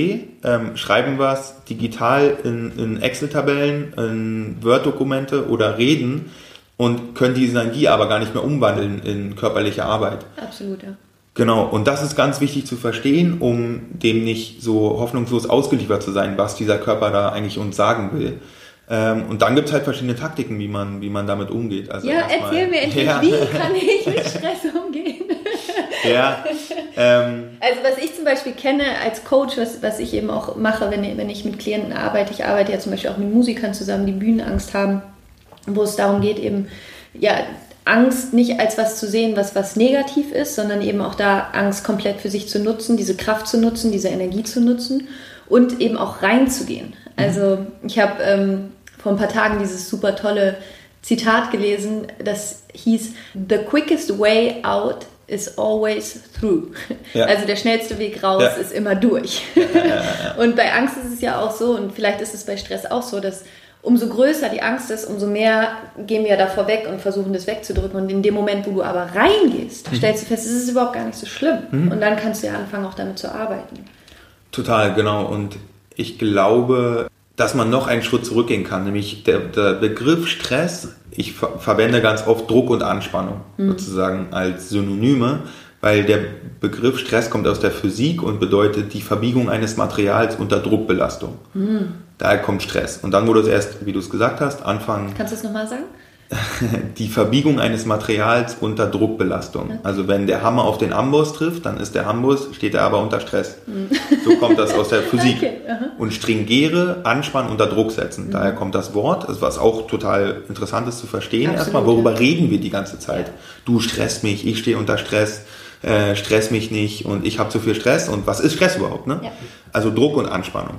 Speaker 2: ähm, schreiben was digital in, in Excel-Tabellen, in Word-Dokumente oder reden und können diese Energie aber gar nicht mehr umwandeln in körperliche Arbeit.
Speaker 1: Absolut, ja.
Speaker 2: Genau, und das ist ganz wichtig zu verstehen, um dem nicht so hoffnungslos ausgeliefert zu sein, was dieser Körper da eigentlich uns sagen will. Ähm, und dann gibt es halt verschiedene Taktiken, wie man, wie man damit umgeht.
Speaker 1: Also ja, erzähl mir endlich, ja. wie kann ich mit Stress umgehen?
Speaker 2: Ja. Ähm,
Speaker 1: also was ich zum Beispiel kenne als Coach, was, was ich eben auch mache, wenn, wenn ich mit Klienten arbeite, ich arbeite ja zum Beispiel auch mit Musikern zusammen, die Bühnenangst haben, wo es darum geht, eben ja, Angst nicht als was zu sehen, was was negativ ist, sondern eben auch da Angst komplett für sich zu nutzen, diese Kraft zu nutzen, diese Energie zu nutzen und eben auch reinzugehen. Also ich habe ähm, vor ein paar Tagen dieses super tolle Zitat gelesen, das hieß The quickest way out is always through. Ja. Also der schnellste Weg raus ja. ist immer durch. Ja, und bei Angst ist es ja auch so, und vielleicht ist es bei Stress auch so, dass umso größer die Angst ist, umso mehr gehen wir davor weg und versuchen das wegzudrücken. Und in dem Moment, wo du aber reingehst, mhm. stellst du fest, es ist überhaupt gar nicht so schlimm. Mhm. Und dann kannst du ja anfangen, auch damit zu arbeiten.
Speaker 2: Total, genau. Und ich glaube, dass man noch einen Schritt zurückgehen kann, nämlich der, der Begriff Stress, ich ver verwende ganz oft Druck und Anspannung mhm. sozusagen als Synonyme, weil der Begriff Stress kommt aus der Physik und bedeutet die Verbiegung eines Materials unter Druckbelastung. Mhm. Daher kommt Stress. Und dann wurde es erst, wie du es gesagt hast, anfangen.
Speaker 1: Kannst du es nochmal sagen?
Speaker 2: die Verbiegung eines Materials unter Druckbelastung. Okay. Also wenn der Hammer auf den Amboss trifft, dann ist der Amboss, steht er aber unter Stress. Mhm. So kommt das aus der Physik. Okay. Und stringere, anspannen, unter Druck setzen. Mhm. Daher kommt das Wort, was auch total interessant ist zu verstehen. Absolut, Erstmal, worüber ja. reden wir die ganze Zeit? Du stresst mich, ich stehe unter Stress, äh, stress mich nicht und ich habe zu viel Stress. Und was ist Stress überhaupt? Ne? Ja. Also Druck und Anspannung.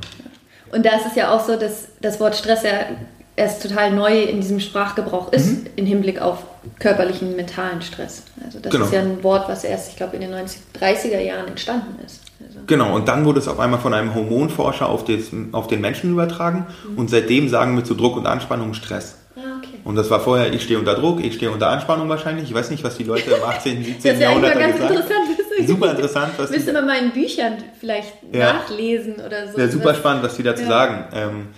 Speaker 1: Und da ist es ja auch so, dass das Wort Stress ja erst total neu in diesem Sprachgebrauch ist, mhm. im Hinblick auf körperlichen, mentalen Stress. Also das genau. ist ja ein Wort, was erst, ich glaube, in den 90, 30er Jahren entstanden ist. Also
Speaker 2: genau, und dann wurde es auf einmal von einem Hormonforscher auf, des, auf den Menschen übertragen mhm. und seitdem sagen wir zu Druck und Anspannung Stress.
Speaker 1: Ah, okay.
Speaker 2: Und das war vorher, ich stehe unter Druck, ich stehe unter Anspannung wahrscheinlich. Ich weiß nicht, was die Leute im 18., 17. Jahrhundert gesagt haben. Super interessant.
Speaker 1: Was Müsste man mal in Büchern vielleicht ja. nachlesen oder so.
Speaker 2: Ja, super spannend, was die dazu ja. sagen. Ähm,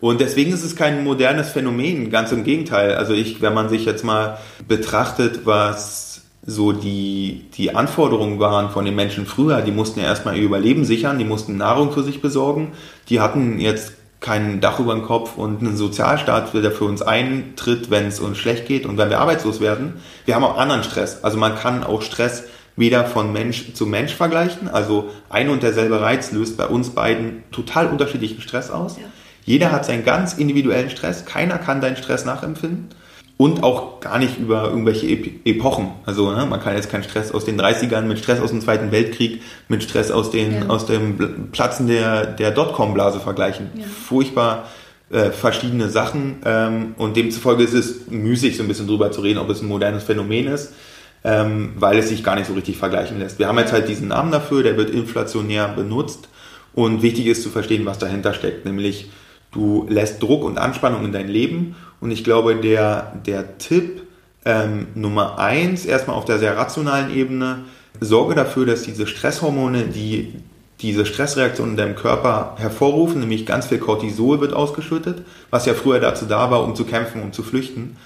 Speaker 2: und deswegen ist es kein modernes Phänomen, ganz im Gegenteil. Also ich, wenn man sich jetzt mal betrachtet, was so die, die Anforderungen waren von den Menschen früher, die mussten ja erstmal ihr Überleben sichern, die mussten Nahrung für sich besorgen, die hatten jetzt kein Dach über dem Kopf und einen Sozialstaat, der für uns eintritt, wenn es uns schlecht geht und wenn wir arbeitslos werden. Wir haben auch anderen Stress. Also man kann auch Stress weder von Mensch zu Mensch vergleichen. Also ein und derselbe Reiz löst bei uns beiden total unterschiedlichen Stress aus. Ja. Jeder hat seinen ganz individuellen Stress. Keiner kann deinen Stress nachempfinden. Und auch gar nicht über irgendwelche Epochen. Also ne, man kann jetzt keinen Stress aus den 30ern mit Stress aus dem Zweiten Weltkrieg, mit Stress aus, den, ja. aus dem Platzen der, der Dotcom-Blase vergleichen. Ja. Furchtbar äh, verschiedene Sachen. Ähm, und demzufolge ist es müßig, so ein bisschen drüber zu reden, ob es ein modernes Phänomen ist, ähm, weil es sich gar nicht so richtig vergleichen lässt. Wir haben jetzt halt diesen Namen dafür, der wird inflationär benutzt. Und wichtig ist zu verstehen, was dahinter steckt, nämlich Du lässt Druck und Anspannung in dein Leben. Und ich glaube, der, der Tipp ähm, Nummer eins, erstmal auf der sehr rationalen Ebene, sorge dafür, dass diese Stresshormone, die diese Stressreaktion in deinem Körper hervorrufen, nämlich ganz viel Cortisol wird ausgeschüttet, was ja früher dazu da war, um zu kämpfen, um zu flüchten.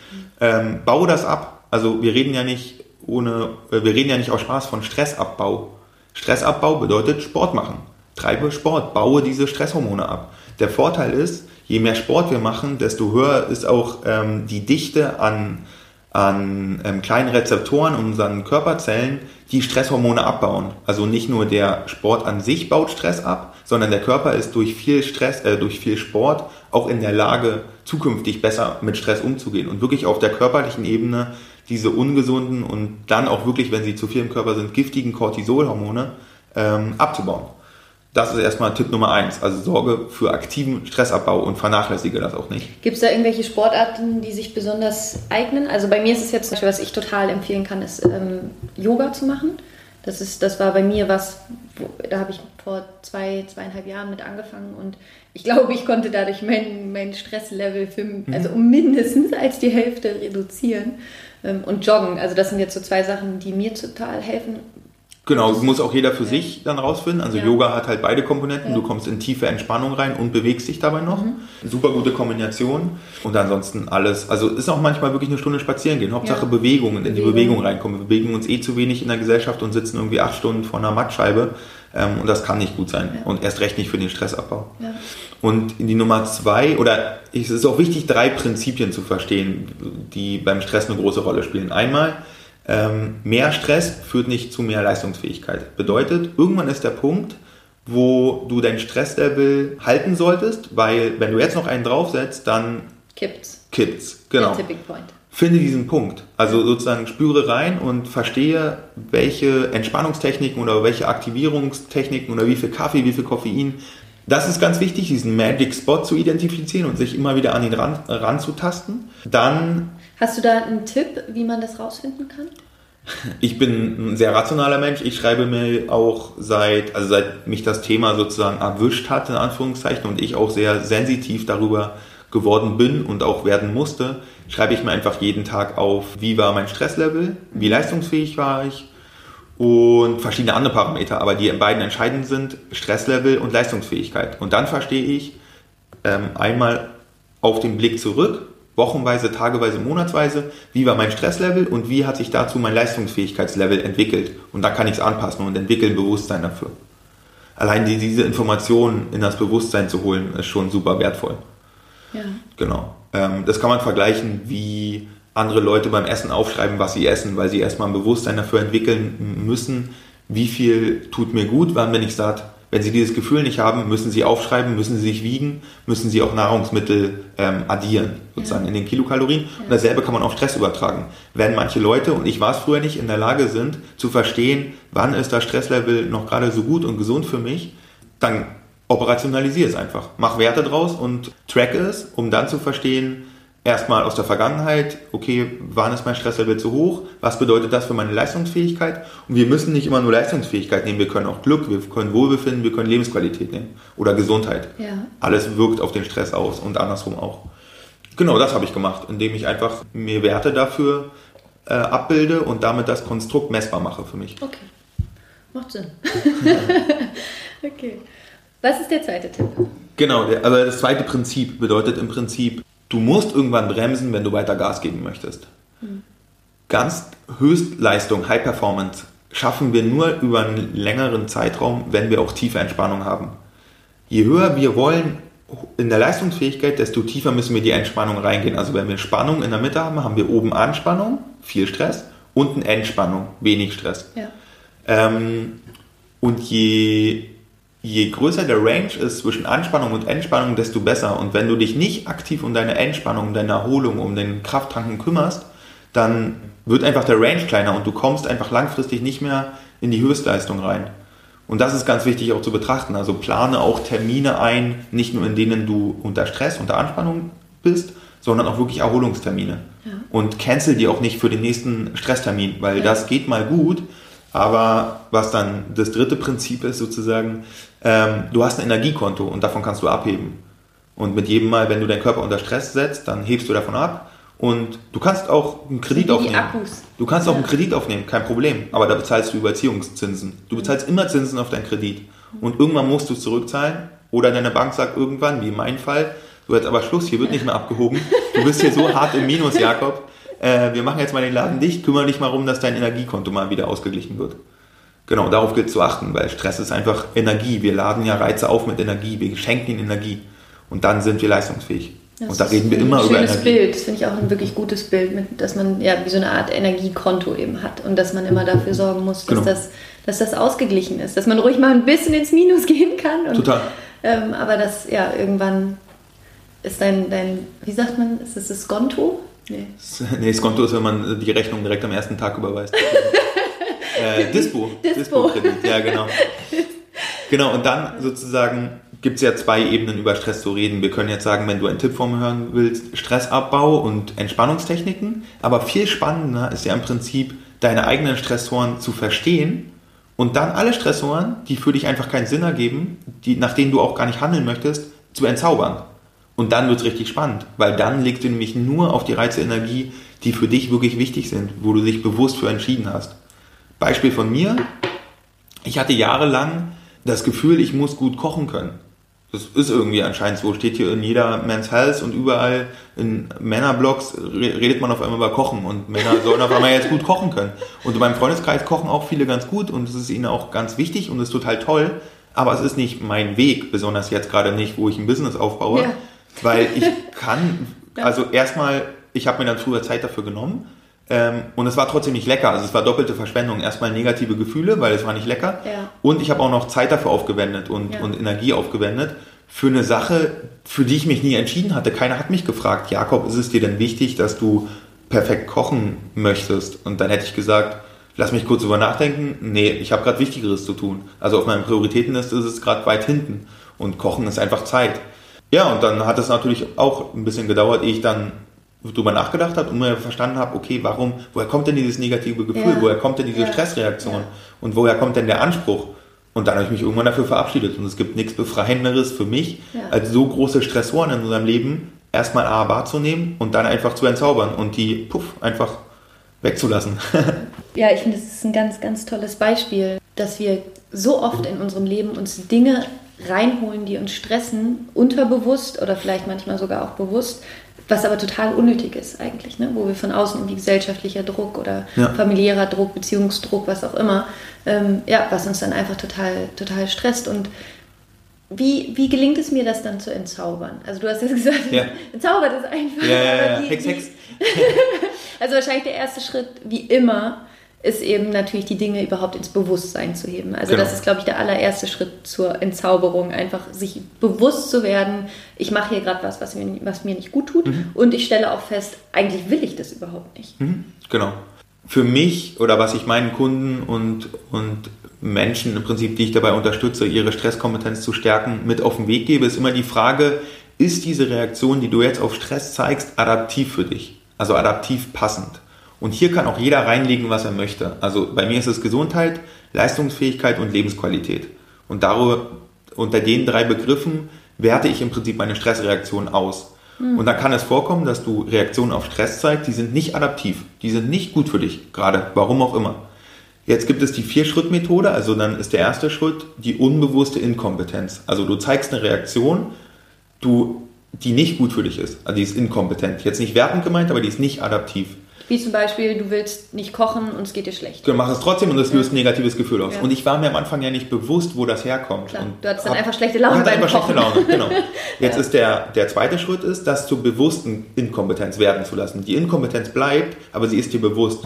Speaker 2: Ähm, baue das ab. Also wir reden ja nicht ohne, äh, wir reden ja nicht aus Spaß von Stressabbau. Stressabbau bedeutet Sport machen. treibe Sport, baue diese Stresshormone ab. Der Vorteil ist, je mehr Sport wir machen, desto höher ist auch ähm, die Dichte an, an ähm, kleinen Rezeptoren in unseren Körperzellen, die Stresshormone abbauen. Also nicht nur der Sport an sich baut Stress ab, sondern der Körper ist durch viel Stress, äh, durch viel Sport auch in der Lage, zukünftig besser mit Stress umzugehen und wirklich auf der körperlichen Ebene diese ungesunden und dann auch wirklich, wenn sie zu viel im Körper sind, giftigen Cortisolhormone ähm, abzubauen. Das ist erstmal Tipp Nummer eins. Also sorge für aktiven Stressabbau und vernachlässige das auch nicht.
Speaker 1: Gibt es da irgendwelche Sportarten, die sich besonders eignen? Also bei mir ist es jetzt zum Beispiel, was ich total empfehlen kann, ist ähm, Yoga zu machen. Das, ist, das war bei mir was, wo, da habe ich vor zwei, zweieinhalb Jahren mit angefangen und ich glaube, ich konnte dadurch mein, mein Stresslevel für, mhm. also um mindestens als die Hälfte reduzieren. Ähm, und Joggen, also das sind jetzt so zwei Sachen, die mir total helfen.
Speaker 2: Genau, muss auch jeder für ja. sich dann rausfinden. Also ja. Yoga hat halt beide Komponenten. Ja. Du kommst in tiefe Entspannung rein und bewegst dich dabei noch. Mhm. Super gute Kombination. Und ansonsten alles. Also ist auch manchmal wirklich eine Stunde spazieren gehen. Hauptsache Bewegung und in die Bewegung reinkommen. Wir bewegen uns eh zu wenig in der Gesellschaft und sitzen irgendwie acht Stunden vor einer Mattscheibe. Ähm, und das kann nicht gut sein. Und erst recht nicht für den Stressabbau. Und in die Nummer zwei, oder es ist auch wichtig, drei Prinzipien zu verstehen, die beim Stress eine große Rolle spielen. Einmal, ähm, mehr Stress führt nicht zu mehr Leistungsfähigkeit. Bedeutet, irgendwann ist der Punkt, wo du dein Stresslevel halten solltest, weil wenn du jetzt noch einen draufsetzt, dann
Speaker 1: kippt's.
Speaker 2: Kippt's, genau. Finde diesen Punkt. Also sozusagen spüre rein und verstehe, welche Entspannungstechniken oder welche Aktivierungstechniken oder wie viel Kaffee, wie viel Koffein. Das ist ganz wichtig, diesen Magic Spot zu identifizieren und sich immer wieder an ihn ran, ranzutasten. Dann
Speaker 1: Hast du da einen Tipp, wie man das rausfinden kann?
Speaker 2: Ich bin ein sehr rationaler Mensch. Ich schreibe mir auch seit, also seit mich das Thema sozusagen erwischt hat, in Anführungszeichen, und ich auch sehr sensitiv darüber geworden bin und auch werden musste, schreibe ich mir einfach jeden Tag auf, wie war mein Stresslevel, wie leistungsfähig war ich und verschiedene andere Parameter, aber die beiden entscheidend sind, Stresslevel und Leistungsfähigkeit. Und dann verstehe ich ähm, einmal auf den Blick zurück, wochenweise, tageweise, monatsweise, wie war mein Stresslevel und wie hat sich dazu mein Leistungsfähigkeitslevel entwickelt. Und da kann ich es anpassen und entwickeln Bewusstsein dafür. Allein die, diese Informationen in das Bewusstsein zu holen, ist schon super wertvoll. Ja. Genau. Ähm, das kann man vergleichen, wie andere Leute beim Essen aufschreiben, was sie essen, weil sie erstmal ein Bewusstsein dafür entwickeln müssen, wie viel tut mir gut, wann bin ich satt, wenn Sie dieses Gefühl nicht haben, müssen Sie aufschreiben, müssen Sie sich wiegen, müssen Sie auch Nahrungsmittel ähm, addieren, sozusagen in den Kilokalorien. Und dasselbe kann man auf Stress übertragen. Wenn manche Leute, und ich war es früher nicht, in der Lage sind, zu verstehen, wann ist das Stresslevel noch gerade so gut und gesund für mich, dann operationalisiere es einfach. Mach Werte draus und track es, um dann zu verstehen, erstmal aus der Vergangenheit, okay, wann ist mein Stresslevel zu hoch? Was bedeutet das für meine Leistungsfähigkeit? Und wir müssen nicht immer nur Leistungsfähigkeit nehmen, wir können auch Glück, wir können Wohlbefinden, wir können Lebensqualität nehmen oder Gesundheit. Ja. Alles wirkt auf den Stress aus und andersrum auch. Genau, das habe ich gemacht, indem ich einfach mir Werte dafür äh, abbilde und damit das Konstrukt messbar mache für mich.
Speaker 1: Okay, macht Sinn. okay. Was ist der zweite Tipp?
Speaker 2: Genau, also das zweite Prinzip bedeutet im Prinzip, du musst irgendwann bremsen, wenn du weiter Gas geben möchtest. Mhm. Ganz Höchstleistung, High Performance schaffen wir nur über einen längeren Zeitraum, wenn wir auch tiefe Entspannung haben. Je höher wir wollen in der Leistungsfähigkeit, desto tiefer müssen wir die Entspannung reingehen. Also wenn wir Spannung in der Mitte haben, haben wir oben Anspannung, viel Stress, unten Entspannung, wenig Stress. Ja. Ähm, und je je größer der Range ist zwischen Anspannung und Entspannung, desto besser. Und wenn du dich nicht aktiv um deine Entspannung, um deine Erholung, um den Krafttanken kümmerst, dann wird einfach der Range kleiner und du kommst einfach langfristig nicht mehr in die Höchstleistung rein. Und das ist ganz wichtig auch zu betrachten. Also plane auch Termine ein, nicht nur in denen du unter Stress, unter Anspannung bist, sondern auch wirklich Erholungstermine. Ja. Und cancel die auch nicht für den nächsten Stresstermin, weil ja. das geht mal gut, aber was dann das dritte Prinzip ist sozusagen, ähm, du hast ein Energiekonto und davon kannst du abheben. Und mit jedem Mal, wenn du deinen Körper unter Stress setzt, dann hebst du davon ab. Und du kannst auch einen Kredit Wie aufnehmen. Akkus. Du kannst auch einen Kredit aufnehmen, kein Problem. Aber da bezahlst du Überziehungszinsen. Du bezahlst immer Zinsen auf deinen Kredit. Und irgendwann musst du es zurückzahlen. Oder deine Bank sagt irgendwann, wie in meinem Fall, du jetzt aber Schluss, hier wird nicht mehr abgehoben. Du bist hier so hart im Minus, Jakob. Äh, wir machen jetzt mal den Laden dicht, kümmere dich mal darum, dass dein Energiekonto mal wieder ausgeglichen wird. Genau, darauf gilt zu achten, weil Stress ist einfach Energie. Wir laden ja Reize auf mit Energie, wir schenken ihnen Energie und dann sind wir leistungsfähig. Das und da reden wir immer über
Speaker 1: Energie. Bild, das finde ich auch ein wirklich gutes Bild, mit, dass man ja wie so eine Art Energiekonto eben hat und dass man immer dafür sorgen muss, dass, genau. das, dass das ausgeglichen ist, dass man ruhig mal ein bisschen ins Minus gehen kann. Und,
Speaker 2: Total.
Speaker 1: Ähm, aber das ja irgendwann ist dein, dein, wie sagt man, ist das das Konto?
Speaker 2: Nee. nee, Skonto ist, wenn man die Rechnung direkt am ersten Tag überweist. äh, Dispo. Dispo-Kredit, ja genau. Genau, und dann sozusagen gibt es ja zwei Ebenen über Stress zu reden. Wir können jetzt sagen, wenn du einen Tipp von mir hören willst, Stressabbau und Entspannungstechniken. Aber viel spannender ist ja im Prinzip, deine eigenen Stressoren zu verstehen und dann alle Stressoren, die für dich einfach keinen Sinn ergeben, die, nach denen du auch gar nicht handeln möchtest, zu entzaubern. Und dann wird es richtig spannend, weil dann legst du nämlich nur auf die Reizeenergie, die für dich wirklich wichtig sind, wo du dich bewusst für entschieden hast. Beispiel von mir, ich hatte jahrelang das Gefühl, ich muss gut kochen können. Das ist irgendwie anscheinend so. Steht hier in jeder Men's Health und überall in Männerblogs redet man auf einmal über Kochen und Männer sollen auf einmal jetzt gut kochen können. Und in meinem Freundeskreis kochen auch viele ganz gut und es ist ihnen auch ganz wichtig und es ist total toll. Aber es ist nicht mein Weg, besonders jetzt gerade nicht, wo ich ein Business aufbaue. Ja. Weil ich kann, also erstmal, ich habe mir dann früher Zeit dafür genommen ähm, und es war trotzdem nicht lecker. Also es war doppelte Verschwendung. Erstmal negative Gefühle, weil es war nicht lecker. Ja. Und ich habe auch noch Zeit dafür aufgewendet und, ja. und Energie aufgewendet für eine Sache, für die ich mich nie entschieden hatte. Keiner hat mich gefragt, Jakob, ist es dir denn wichtig, dass du perfekt kochen möchtest? Und dann hätte ich gesagt, lass mich kurz drüber nachdenken. Nee, ich habe gerade Wichtigeres zu tun. Also auf meinen Prioritätenliste ist es gerade weit hinten. Und Kochen ist einfach Zeit. Ja, und dann hat es natürlich auch ein bisschen gedauert, ehe ich dann drüber nachgedacht habe und mir verstanden habe, okay, warum, woher kommt denn dieses negative Gefühl, ja. woher kommt denn diese ja. Stressreaktion ja. und woher kommt denn der Anspruch? Und dann habe ich mich irgendwann dafür verabschiedet und es gibt nichts Befreienderes für mich, als so große Stressoren in unserem Leben erstmal A wahrzunehmen und dann einfach zu entzaubern und die, puff, einfach wegzulassen.
Speaker 1: ja, ich finde, das ist ein ganz, ganz tolles Beispiel, dass wir so oft in unserem Leben uns Dinge reinholen, die uns stressen, unterbewusst oder vielleicht manchmal sogar auch bewusst, was aber total unnötig ist eigentlich, ne? wo wir von außen irgendwie gesellschaftlicher Druck oder ja. familiärer Druck, Beziehungsdruck, was auch immer, ähm, ja, was uns dann einfach total, total stresst. Und wie, wie gelingt es mir, das dann zu entzaubern? Also du hast jetzt gesagt, ja. entzaubert ist einfach.
Speaker 2: Ja, ja, ja. Die, Hex, Hex.
Speaker 1: also wahrscheinlich der erste Schritt, wie immer, ist eben natürlich die Dinge überhaupt ins Bewusstsein zu heben. Also genau. das ist, glaube ich, der allererste Schritt zur Entzauberung, einfach sich bewusst zu werden, ich mache hier gerade was, was mir, was mir nicht gut tut mhm. und ich stelle auch fest, eigentlich will ich das überhaupt nicht.
Speaker 2: Mhm. Genau. Für mich oder was ich meinen Kunden und, und Menschen im Prinzip, die ich dabei unterstütze, ihre Stresskompetenz zu stärken, mit auf den Weg gebe, ist immer die Frage, ist diese Reaktion, die du jetzt auf Stress zeigst, adaptiv für dich? Also adaptiv passend? Und hier kann auch jeder reinlegen, was er möchte. Also bei mir ist es Gesundheit, Leistungsfähigkeit und Lebensqualität. Und darüber, unter den drei Begriffen werte ich im Prinzip meine Stressreaktion aus. Mhm. Und da kann es vorkommen, dass du Reaktionen auf Stress zeigst, die sind nicht adaptiv, die sind nicht gut für dich, gerade warum auch immer. Jetzt gibt es die Vier-Schritt-Methode, also dann ist der erste Schritt die unbewusste Inkompetenz. Also du zeigst eine Reaktion, du, die nicht gut für dich ist, also die ist inkompetent. Jetzt nicht wertend gemeint, aber die ist nicht adaptiv.
Speaker 1: Wie zum Beispiel, du willst nicht kochen und es geht dir schlecht.
Speaker 2: Du machst es trotzdem und es löst ein negatives Gefühl aus. Ja. Und ich war mir am Anfang ja nicht bewusst, wo das herkommt.
Speaker 1: Klar.
Speaker 2: Und
Speaker 1: du hattest dann einfach schlechte Laune beim
Speaker 2: einfach Kochen. schlechte Laune, genau. Jetzt ja. ist der, der zweite Schritt ist, das zur bewussten Inkompetenz werden zu lassen. Die Inkompetenz bleibt, aber sie ist dir bewusst.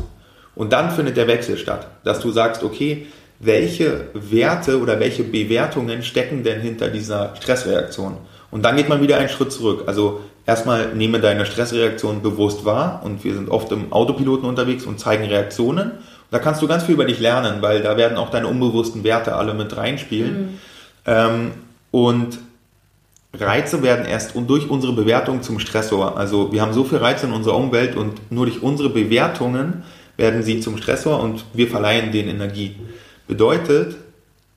Speaker 2: Und dann findet der Wechsel statt, dass du sagst, okay, welche Werte oder welche Bewertungen stecken denn hinter dieser Stressreaktion? Und dann geht man wieder einen Schritt zurück. Also erstmal nehme deine Stressreaktion bewusst wahr und wir sind oft im Autopiloten unterwegs und zeigen Reaktionen. Da kannst du ganz viel über dich lernen, weil da werden auch deine unbewussten Werte alle mit reinspielen. Mhm. Ähm, und Reize werden erst durch unsere Bewertung zum Stressor. Also wir haben so viel Reize in unserer Umwelt und nur durch unsere Bewertungen werden sie zum Stressor und wir verleihen denen Energie. Bedeutet,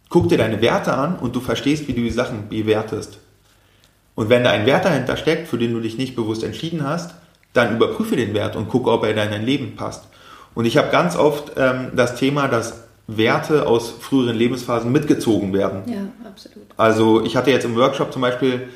Speaker 2: guck dir deine Werte an und du verstehst, wie du die Sachen bewertest. Und wenn da ein Wert dahinter steckt, für den du dich nicht bewusst entschieden hast, dann überprüfe den Wert und gucke, ob er in dein Leben passt. Und ich habe ganz oft ähm, das Thema, dass Werte aus früheren Lebensphasen mitgezogen werden.
Speaker 1: Ja, absolut.
Speaker 2: Also ich hatte jetzt im Workshop zum Beispiel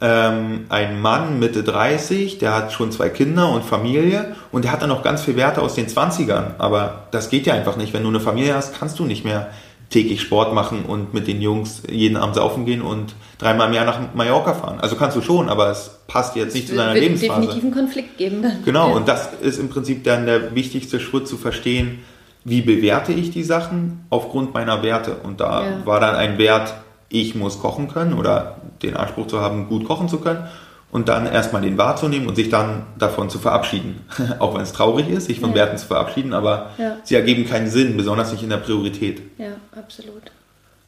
Speaker 2: ähm, einen Mann Mitte 30, der hat schon zwei Kinder und Familie und der hat dann noch ganz viel Werte aus den 20ern. Aber das geht ja einfach nicht. Wenn du eine Familie hast, kannst du nicht mehr täglich Sport machen und mit den Jungs jeden Abend saufen gehen und dreimal im Jahr nach Mallorca fahren. Also kannst du schon, aber es passt jetzt nicht zu deiner wird Lebensphase. definitiv
Speaker 1: einen Konflikt geben dann.
Speaker 2: Genau, ja. und das ist im Prinzip dann der wichtigste Schritt zu verstehen, wie bewerte ich die Sachen aufgrund meiner Werte. Und da ja. war dann ein Wert, ich muss kochen können oder den Anspruch zu haben, gut kochen zu können und dann erstmal den wahrzunehmen und sich dann davon zu verabschieden. Auch wenn es traurig ist, sich von ja. Werten zu verabschieden, aber ja. sie ergeben keinen Sinn, besonders nicht in der Priorität.
Speaker 1: Ja, absolut.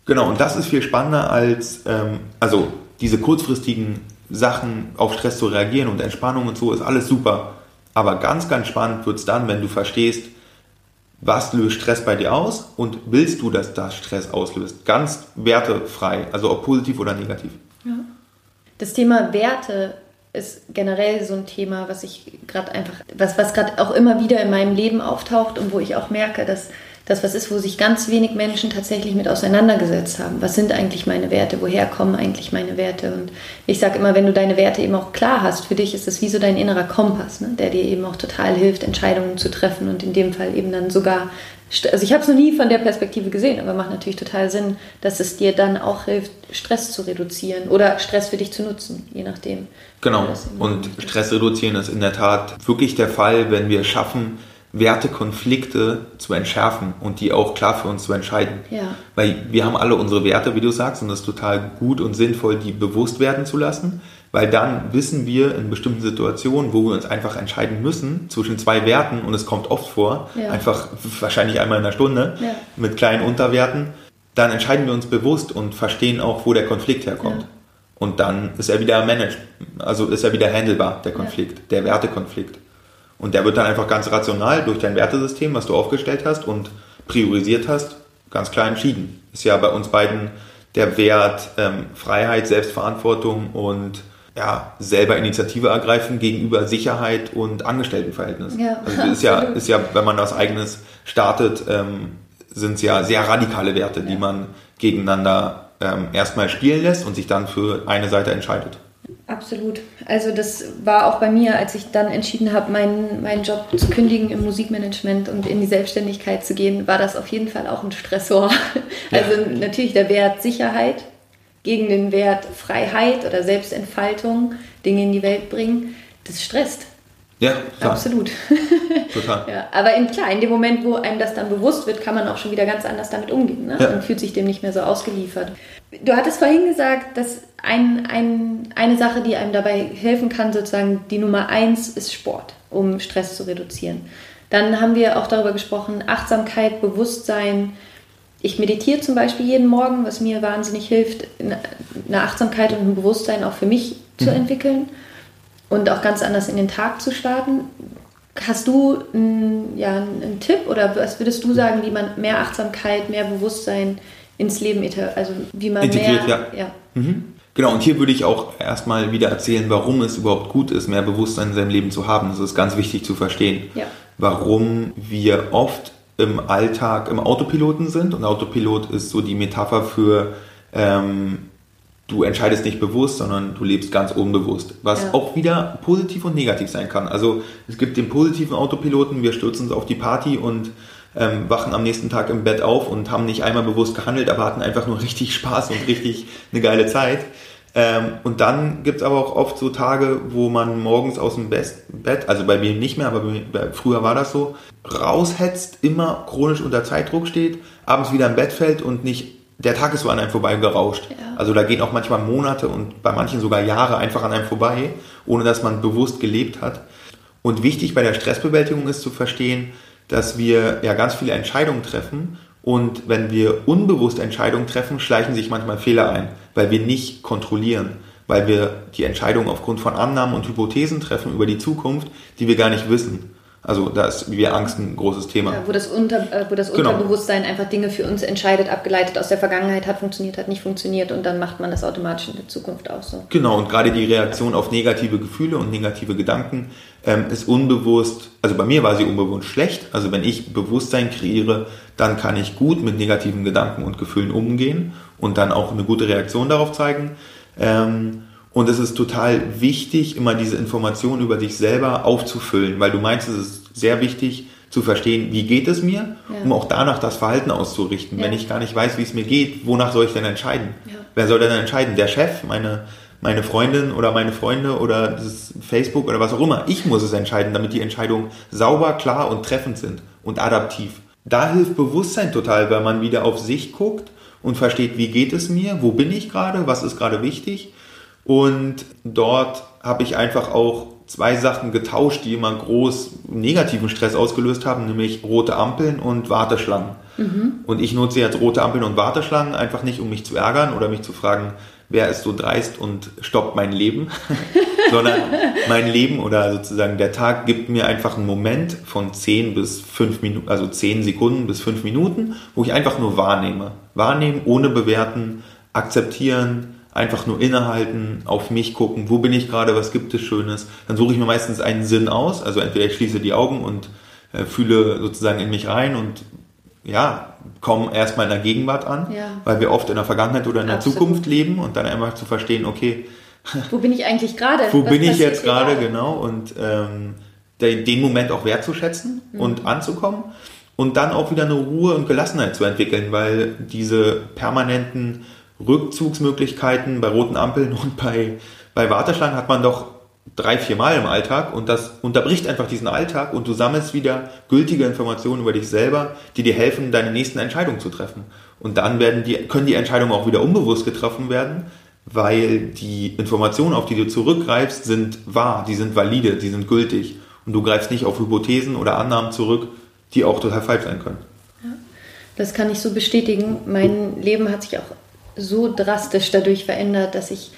Speaker 2: Genau, und das ist viel spannender als, ähm, also diese kurzfristigen Sachen auf Stress zu reagieren und Entspannung und so ist alles super. Aber ganz, ganz spannend wird es dann, wenn du verstehst, was löst Stress bei dir aus und willst du, dass das Stress auslöst? Ganz wertefrei, also ob positiv oder negativ.
Speaker 1: Das Thema Werte ist generell so ein Thema, was ich gerade einfach, was, was gerade auch immer wieder in meinem Leben auftaucht und wo ich auch merke, dass das was ist, wo sich ganz wenig Menschen tatsächlich mit auseinandergesetzt haben. Was sind eigentlich meine Werte? Woher kommen eigentlich meine Werte? Und ich sage immer, wenn du deine Werte eben auch klar hast, für dich ist es wie so dein innerer Kompass, ne? der dir eben auch total hilft, Entscheidungen zu treffen und in dem Fall eben dann sogar also ich habe es noch nie von der Perspektive gesehen, aber macht natürlich total Sinn, dass es dir dann auch hilft, Stress zu reduzieren oder Stress für dich zu nutzen, je nachdem.
Speaker 2: Genau. Und Stress reduzieren ist in der Tat wirklich der Fall, wenn wir schaffen, Wertekonflikte zu entschärfen und die auch klar für uns zu entscheiden.
Speaker 1: Ja.
Speaker 2: Weil wir haben alle unsere Werte, wie du sagst, und es ist total gut und sinnvoll, die bewusst werden zu lassen weil dann wissen wir in bestimmten Situationen, wo wir uns einfach entscheiden müssen zwischen zwei Werten und es kommt oft vor, ja. einfach wahrscheinlich einmal in der Stunde ja. mit kleinen Unterwerten, dann entscheiden wir uns bewusst und verstehen auch, wo der Konflikt herkommt. Und dann ist er wieder managed, also ist er wieder handelbar, der Konflikt, der Wertekonflikt. Und der wird dann einfach ganz rational durch dein Wertesystem, was du aufgestellt hast und priorisiert hast, ganz klar entschieden. Ist ja bei uns beiden der Wert ähm, Freiheit, Selbstverantwortung und ja, selber Initiative ergreifen gegenüber Sicherheit und Angestelltenverhältnis. Ja, also ist ja, ist ja, wenn man was eigenes startet, ähm, sind es ja sehr radikale Werte, ja. die man gegeneinander ähm, erstmal spielen lässt und sich dann für eine Seite entscheidet.
Speaker 1: Absolut. Also das war auch bei mir, als ich dann entschieden habe, meinen, meinen Job zu kündigen im Musikmanagement und in die Selbstständigkeit zu gehen, war das auf jeden Fall auch ein Stressor. Also ja. natürlich der Wert Sicherheit, gegen den Wert Freiheit oder Selbstentfaltung, Dinge in die Welt bringen, das stresst.
Speaker 2: Ja,
Speaker 1: klar. absolut. Total. ja, aber in, klar, in dem Moment, wo einem das dann bewusst wird, kann man auch schon wieder ganz anders damit umgehen ne? ja. und fühlt sich dem nicht mehr so ausgeliefert. Du hattest vorhin gesagt, dass ein, ein, eine Sache, die einem dabei helfen kann, sozusagen die Nummer eins ist Sport, um Stress zu reduzieren. Dann haben wir auch darüber gesprochen, Achtsamkeit, Bewusstsein, ich meditiere zum Beispiel jeden Morgen, was mir wahnsinnig hilft, eine Achtsamkeit und ein Bewusstsein auch für mich mhm. zu entwickeln und auch ganz anders in den Tag zu starten. Hast du einen, ja, einen Tipp oder was würdest du sagen, wie man mehr Achtsamkeit, mehr Bewusstsein ins Leben, also wie man
Speaker 2: Integriert, mehr, ja. ja. Mhm. Genau, und hier würde ich auch erstmal wieder erzählen, warum es überhaupt gut ist, mehr Bewusstsein in seinem Leben zu haben. Das ist ganz wichtig zu verstehen.
Speaker 1: Ja.
Speaker 2: Warum wir oft im Alltag im Autopiloten sind. Und Autopilot ist so die Metapher für, ähm, du entscheidest nicht bewusst, sondern du lebst ganz unbewusst. Was ja. auch wieder positiv und negativ sein kann. Also es gibt den positiven Autopiloten, wir stürzen uns auf die Party und ähm, wachen am nächsten Tag im Bett auf und haben nicht einmal bewusst gehandelt, aber hatten einfach nur richtig Spaß und richtig eine geile Zeit. Ähm, und dann gibt es aber auch oft so Tage, wo man morgens aus dem Bett, also bei mir nicht mehr, aber bei, früher war das so, raushetzt, immer chronisch unter Zeitdruck steht, abends wieder im Bett fällt und nicht, der Tag ist so an einem vorbei gerauscht. Ja. Also da gehen auch manchmal Monate und bei manchen sogar Jahre einfach an einem vorbei, ohne dass man bewusst gelebt hat. Und wichtig bei der Stressbewältigung ist zu verstehen, dass wir ja ganz viele Entscheidungen treffen und wenn wir unbewusst Entscheidungen treffen, schleichen sich manchmal Fehler ein, weil wir nicht kontrollieren, weil wir die Entscheidung aufgrund von Annahmen und Hypothesen treffen über die Zukunft, die wir gar nicht wissen. Also da ist wie Angst ein großes Thema.
Speaker 1: Ja, wo das, Unter, äh, wo das genau. Unterbewusstsein einfach Dinge für uns entscheidet, abgeleitet aus der Vergangenheit, hat funktioniert, hat nicht funktioniert und dann macht man das automatisch in der Zukunft auch so.
Speaker 2: Genau, und gerade die Reaktion auf negative Gefühle und negative Gedanken ähm, ist unbewusst, also bei mir war sie unbewusst schlecht. Also wenn ich Bewusstsein kreiere, dann kann ich gut mit negativen Gedanken und Gefühlen umgehen und dann auch eine gute Reaktion darauf zeigen. Ähm, und es ist total wichtig, immer diese Informationen über sich selber aufzufüllen, weil du meinst, es ist sehr wichtig zu verstehen, wie geht es mir, ja. um auch danach das Verhalten auszurichten. Ja. Wenn ich gar nicht weiß, wie es mir geht, wonach soll ich denn entscheiden? Ja. Wer soll denn entscheiden? Der Chef, meine, meine Freundin oder meine Freunde oder das Facebook oder was auch immer. Ich muss es entscheiden, damit die Entscheidungen sauber, klar und treffend sind und adaptiv. Da hilft Bewusstsein total, weil man wieder auf sich guckt und versteht, wie geht es mir, wo bin ich gerade, was ist gerade wichtig. Und dort habe ich einfach auch zwei Sachen getauscht, die immer groß negativen Stress ausgelöst haben, nämlich rote Ampeln und Warteschlangen. Mhm. Und ich nutze jetzt rote Ampeln und Warteschlangen einfach nicht, um mich zu ärgern oder mich zu fragen, wer ist so dreist und stoppt mein Leben, sondern mein Leben oder sozusagen der Tag gibt mir einfach einen Moment von 10 bis 5 Minuten, also 10 Sekunden bis 5 Minuten, wo ich einfach nur wahrnehme. Wahrnehmen, ohne bewerten, akzeptieren, einfach nur innehalten, auf mich gucken, wo bin ich gerade, was gibt es Schönes. Dann suche ich mir meistens einen Sinn aus, also entweder ich schließe die Augen und äh, fühle sozusagen in mich rein und ja, komme erstmal in der Gegenwart an, ja. weil wir oft in der Vergangenheit oder in der Absolut. Zukunft leben und dann einfach zu verstehen, okay,
Speaker 1: wo bin ich eigentlich gerade?
Speaker 2: Wo was bin ich jetzt gerade, genau, und ähm, den Moment auch wertzuschätzen mhm. und anzukommen und dann auch wieder eine Ruhe und Gelassenheit zu entwickeln, weil diese permanenten Rückzugsmöglichkeiten bei roten Ampeln und bei, bei Warteschlangen hat man doch drei, vier Mal im Alltag und das unterbricht einfach diesen Alltag und du sammelst wieder gültige Informationen über dich selber, die dir helfen, deine nächsten Entscheidungen zu treffen. Und dann werden die, können die Entscheidungen auch wieder unbewusst getroffen werden, weil die Informationen, auf die du zurückgreifst, sind wahr, die sind valide, die sind gültig. Und du greifst nicht auf Hypothesen oder Annahmen zurück, die auch total falsch sein können.
Speaker 1: Ja, das kann ich so bestätigen. Mein Leben hat sich auch so drastisch dadurch verändert, dass ich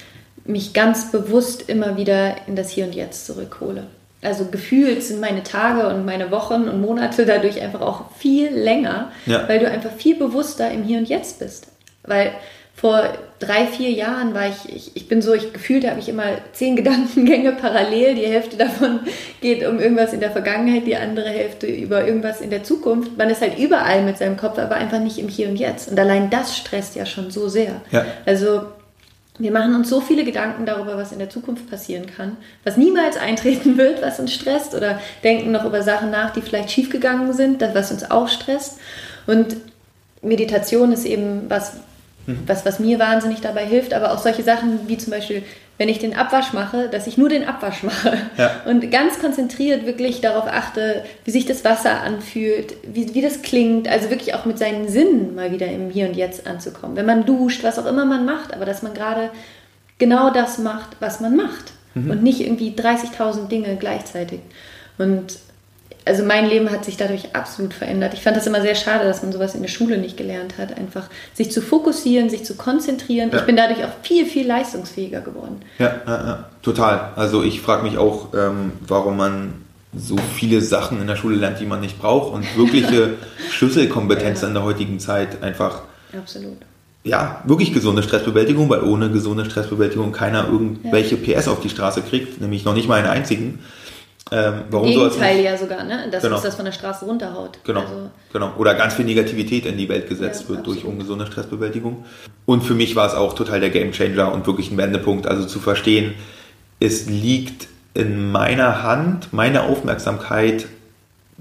Speaker 1: mich ganz bewusst immer wieder in das Hier und Jetzt zurückhole. Also gefühlt sind meine Tage und meine Wochen und Monate dadurch einfach auch viel länger, ja. weil du einfach viel bewusster im Hier und Jetzt bist. Weil vor drei, vier Jahren war ich, ich, ich bin so, ich gefühlt habe ich immer zehn Gedankengänge parallel. Die Hälfte davon geht um irgendwas in der Vergangenheit, die andere Hälfte über irgendwas in der Zukunft. Man ist halt überall mit seinem Kopf, aber einfach nicht im Hier und Jetzt. Und allein das stresst ja schon so sehr. Ja. Also wir machen uns so viele Gedanken darüber, was in der Zukunft passieren kann, was niemals eintreten wird, was uns stresst, oder denken noch über Sachen nach, die vielleicht schiefgegangen sind, was uns auch stresst. Und Meditation ist eben was, Mhm. was, was mir wahnsinnig dabei hilft, aber auch solche Sachen wie zum Beispiel, wenn ich den Abwasch mache, dass ich nur den Abwasch mache ja. und ganz konzentriert wirklich darauf achte, wie sich das Wasser anfühlt, wie, wie das klingt, also wirklich auch mit seinen Sinnen mal wieder im Hier und Jetzt anzukommen. Wenn man duscht, was auch immer man macht, aber dass man gerade genau das macht, was man macht mhm. und nicht irgendwie 30.000 Dinge gleichzeitig. Und also mein Leben hat sich dadurch absolut verändert. Ich fand das immer sehr schade, dass man sowas in der Schule nicht gelernt hat. Einfach sich zu fokussieren, sich zu konzentrieren. Ja. Ich bin dadurch auch viel, viel leistungsfähiger geworden.
Speaker 2: Ja, ja, ja. total. Also ich frage mich auch, ähm, warum man so viele Sachen in der Schule lernt, die man nicht braucht und wirkliche Schlüsselkompetenzen in der heutigen Zeit einfach.
Speaker 1: Absolut.
Speaker 2: Ja, wirklich gesunde Stressbewältigung, weil ohne gesunde Stressbewältigung keiner irgendwelche PS auf die Straße kriegt, nämlich noch nicht mal einen einzigen.
Speaker 1: Ähm, warum Gegenteil so ja sogar, ne? dass genau. uns das von der Straße runterhaut.
Speaker 2: Genau, also. genau. Oder ganz viel Negativität in die Welt gesetzt ja, wird absolut. durch ungesunde Stressbewältigung. Und für mich war es auch total der Gamechanger und wirklich ein Wendepunkt. Also zu verstehen, es liegt in meiner Hand, meine Aufmerksamkeit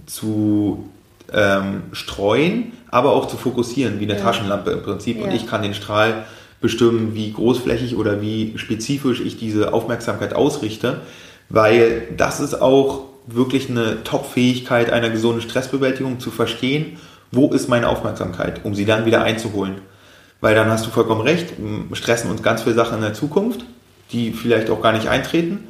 Speaker 2: zu ähm, streuen, aber auch zu fokussieren, wie eine ja. Taschenlampe im Prinzip. Ja. Und ich kann den Strahl bestimmen, wie großflächig oder wie spezifisch ich diese Aufmerksamkeit ausrichte weil das ist auch wirklich eine Top-Fähigkeit einer gesunden Stressbewältigung zu verstehen, wo ist meine Aufmerksamkeit, um sie dann wieder einzuholen. Weil dann hast du vollkommen recht, stressen uns ganz viele Sachen in der Zukunft, die vielleicht auch gar nicht eintreten.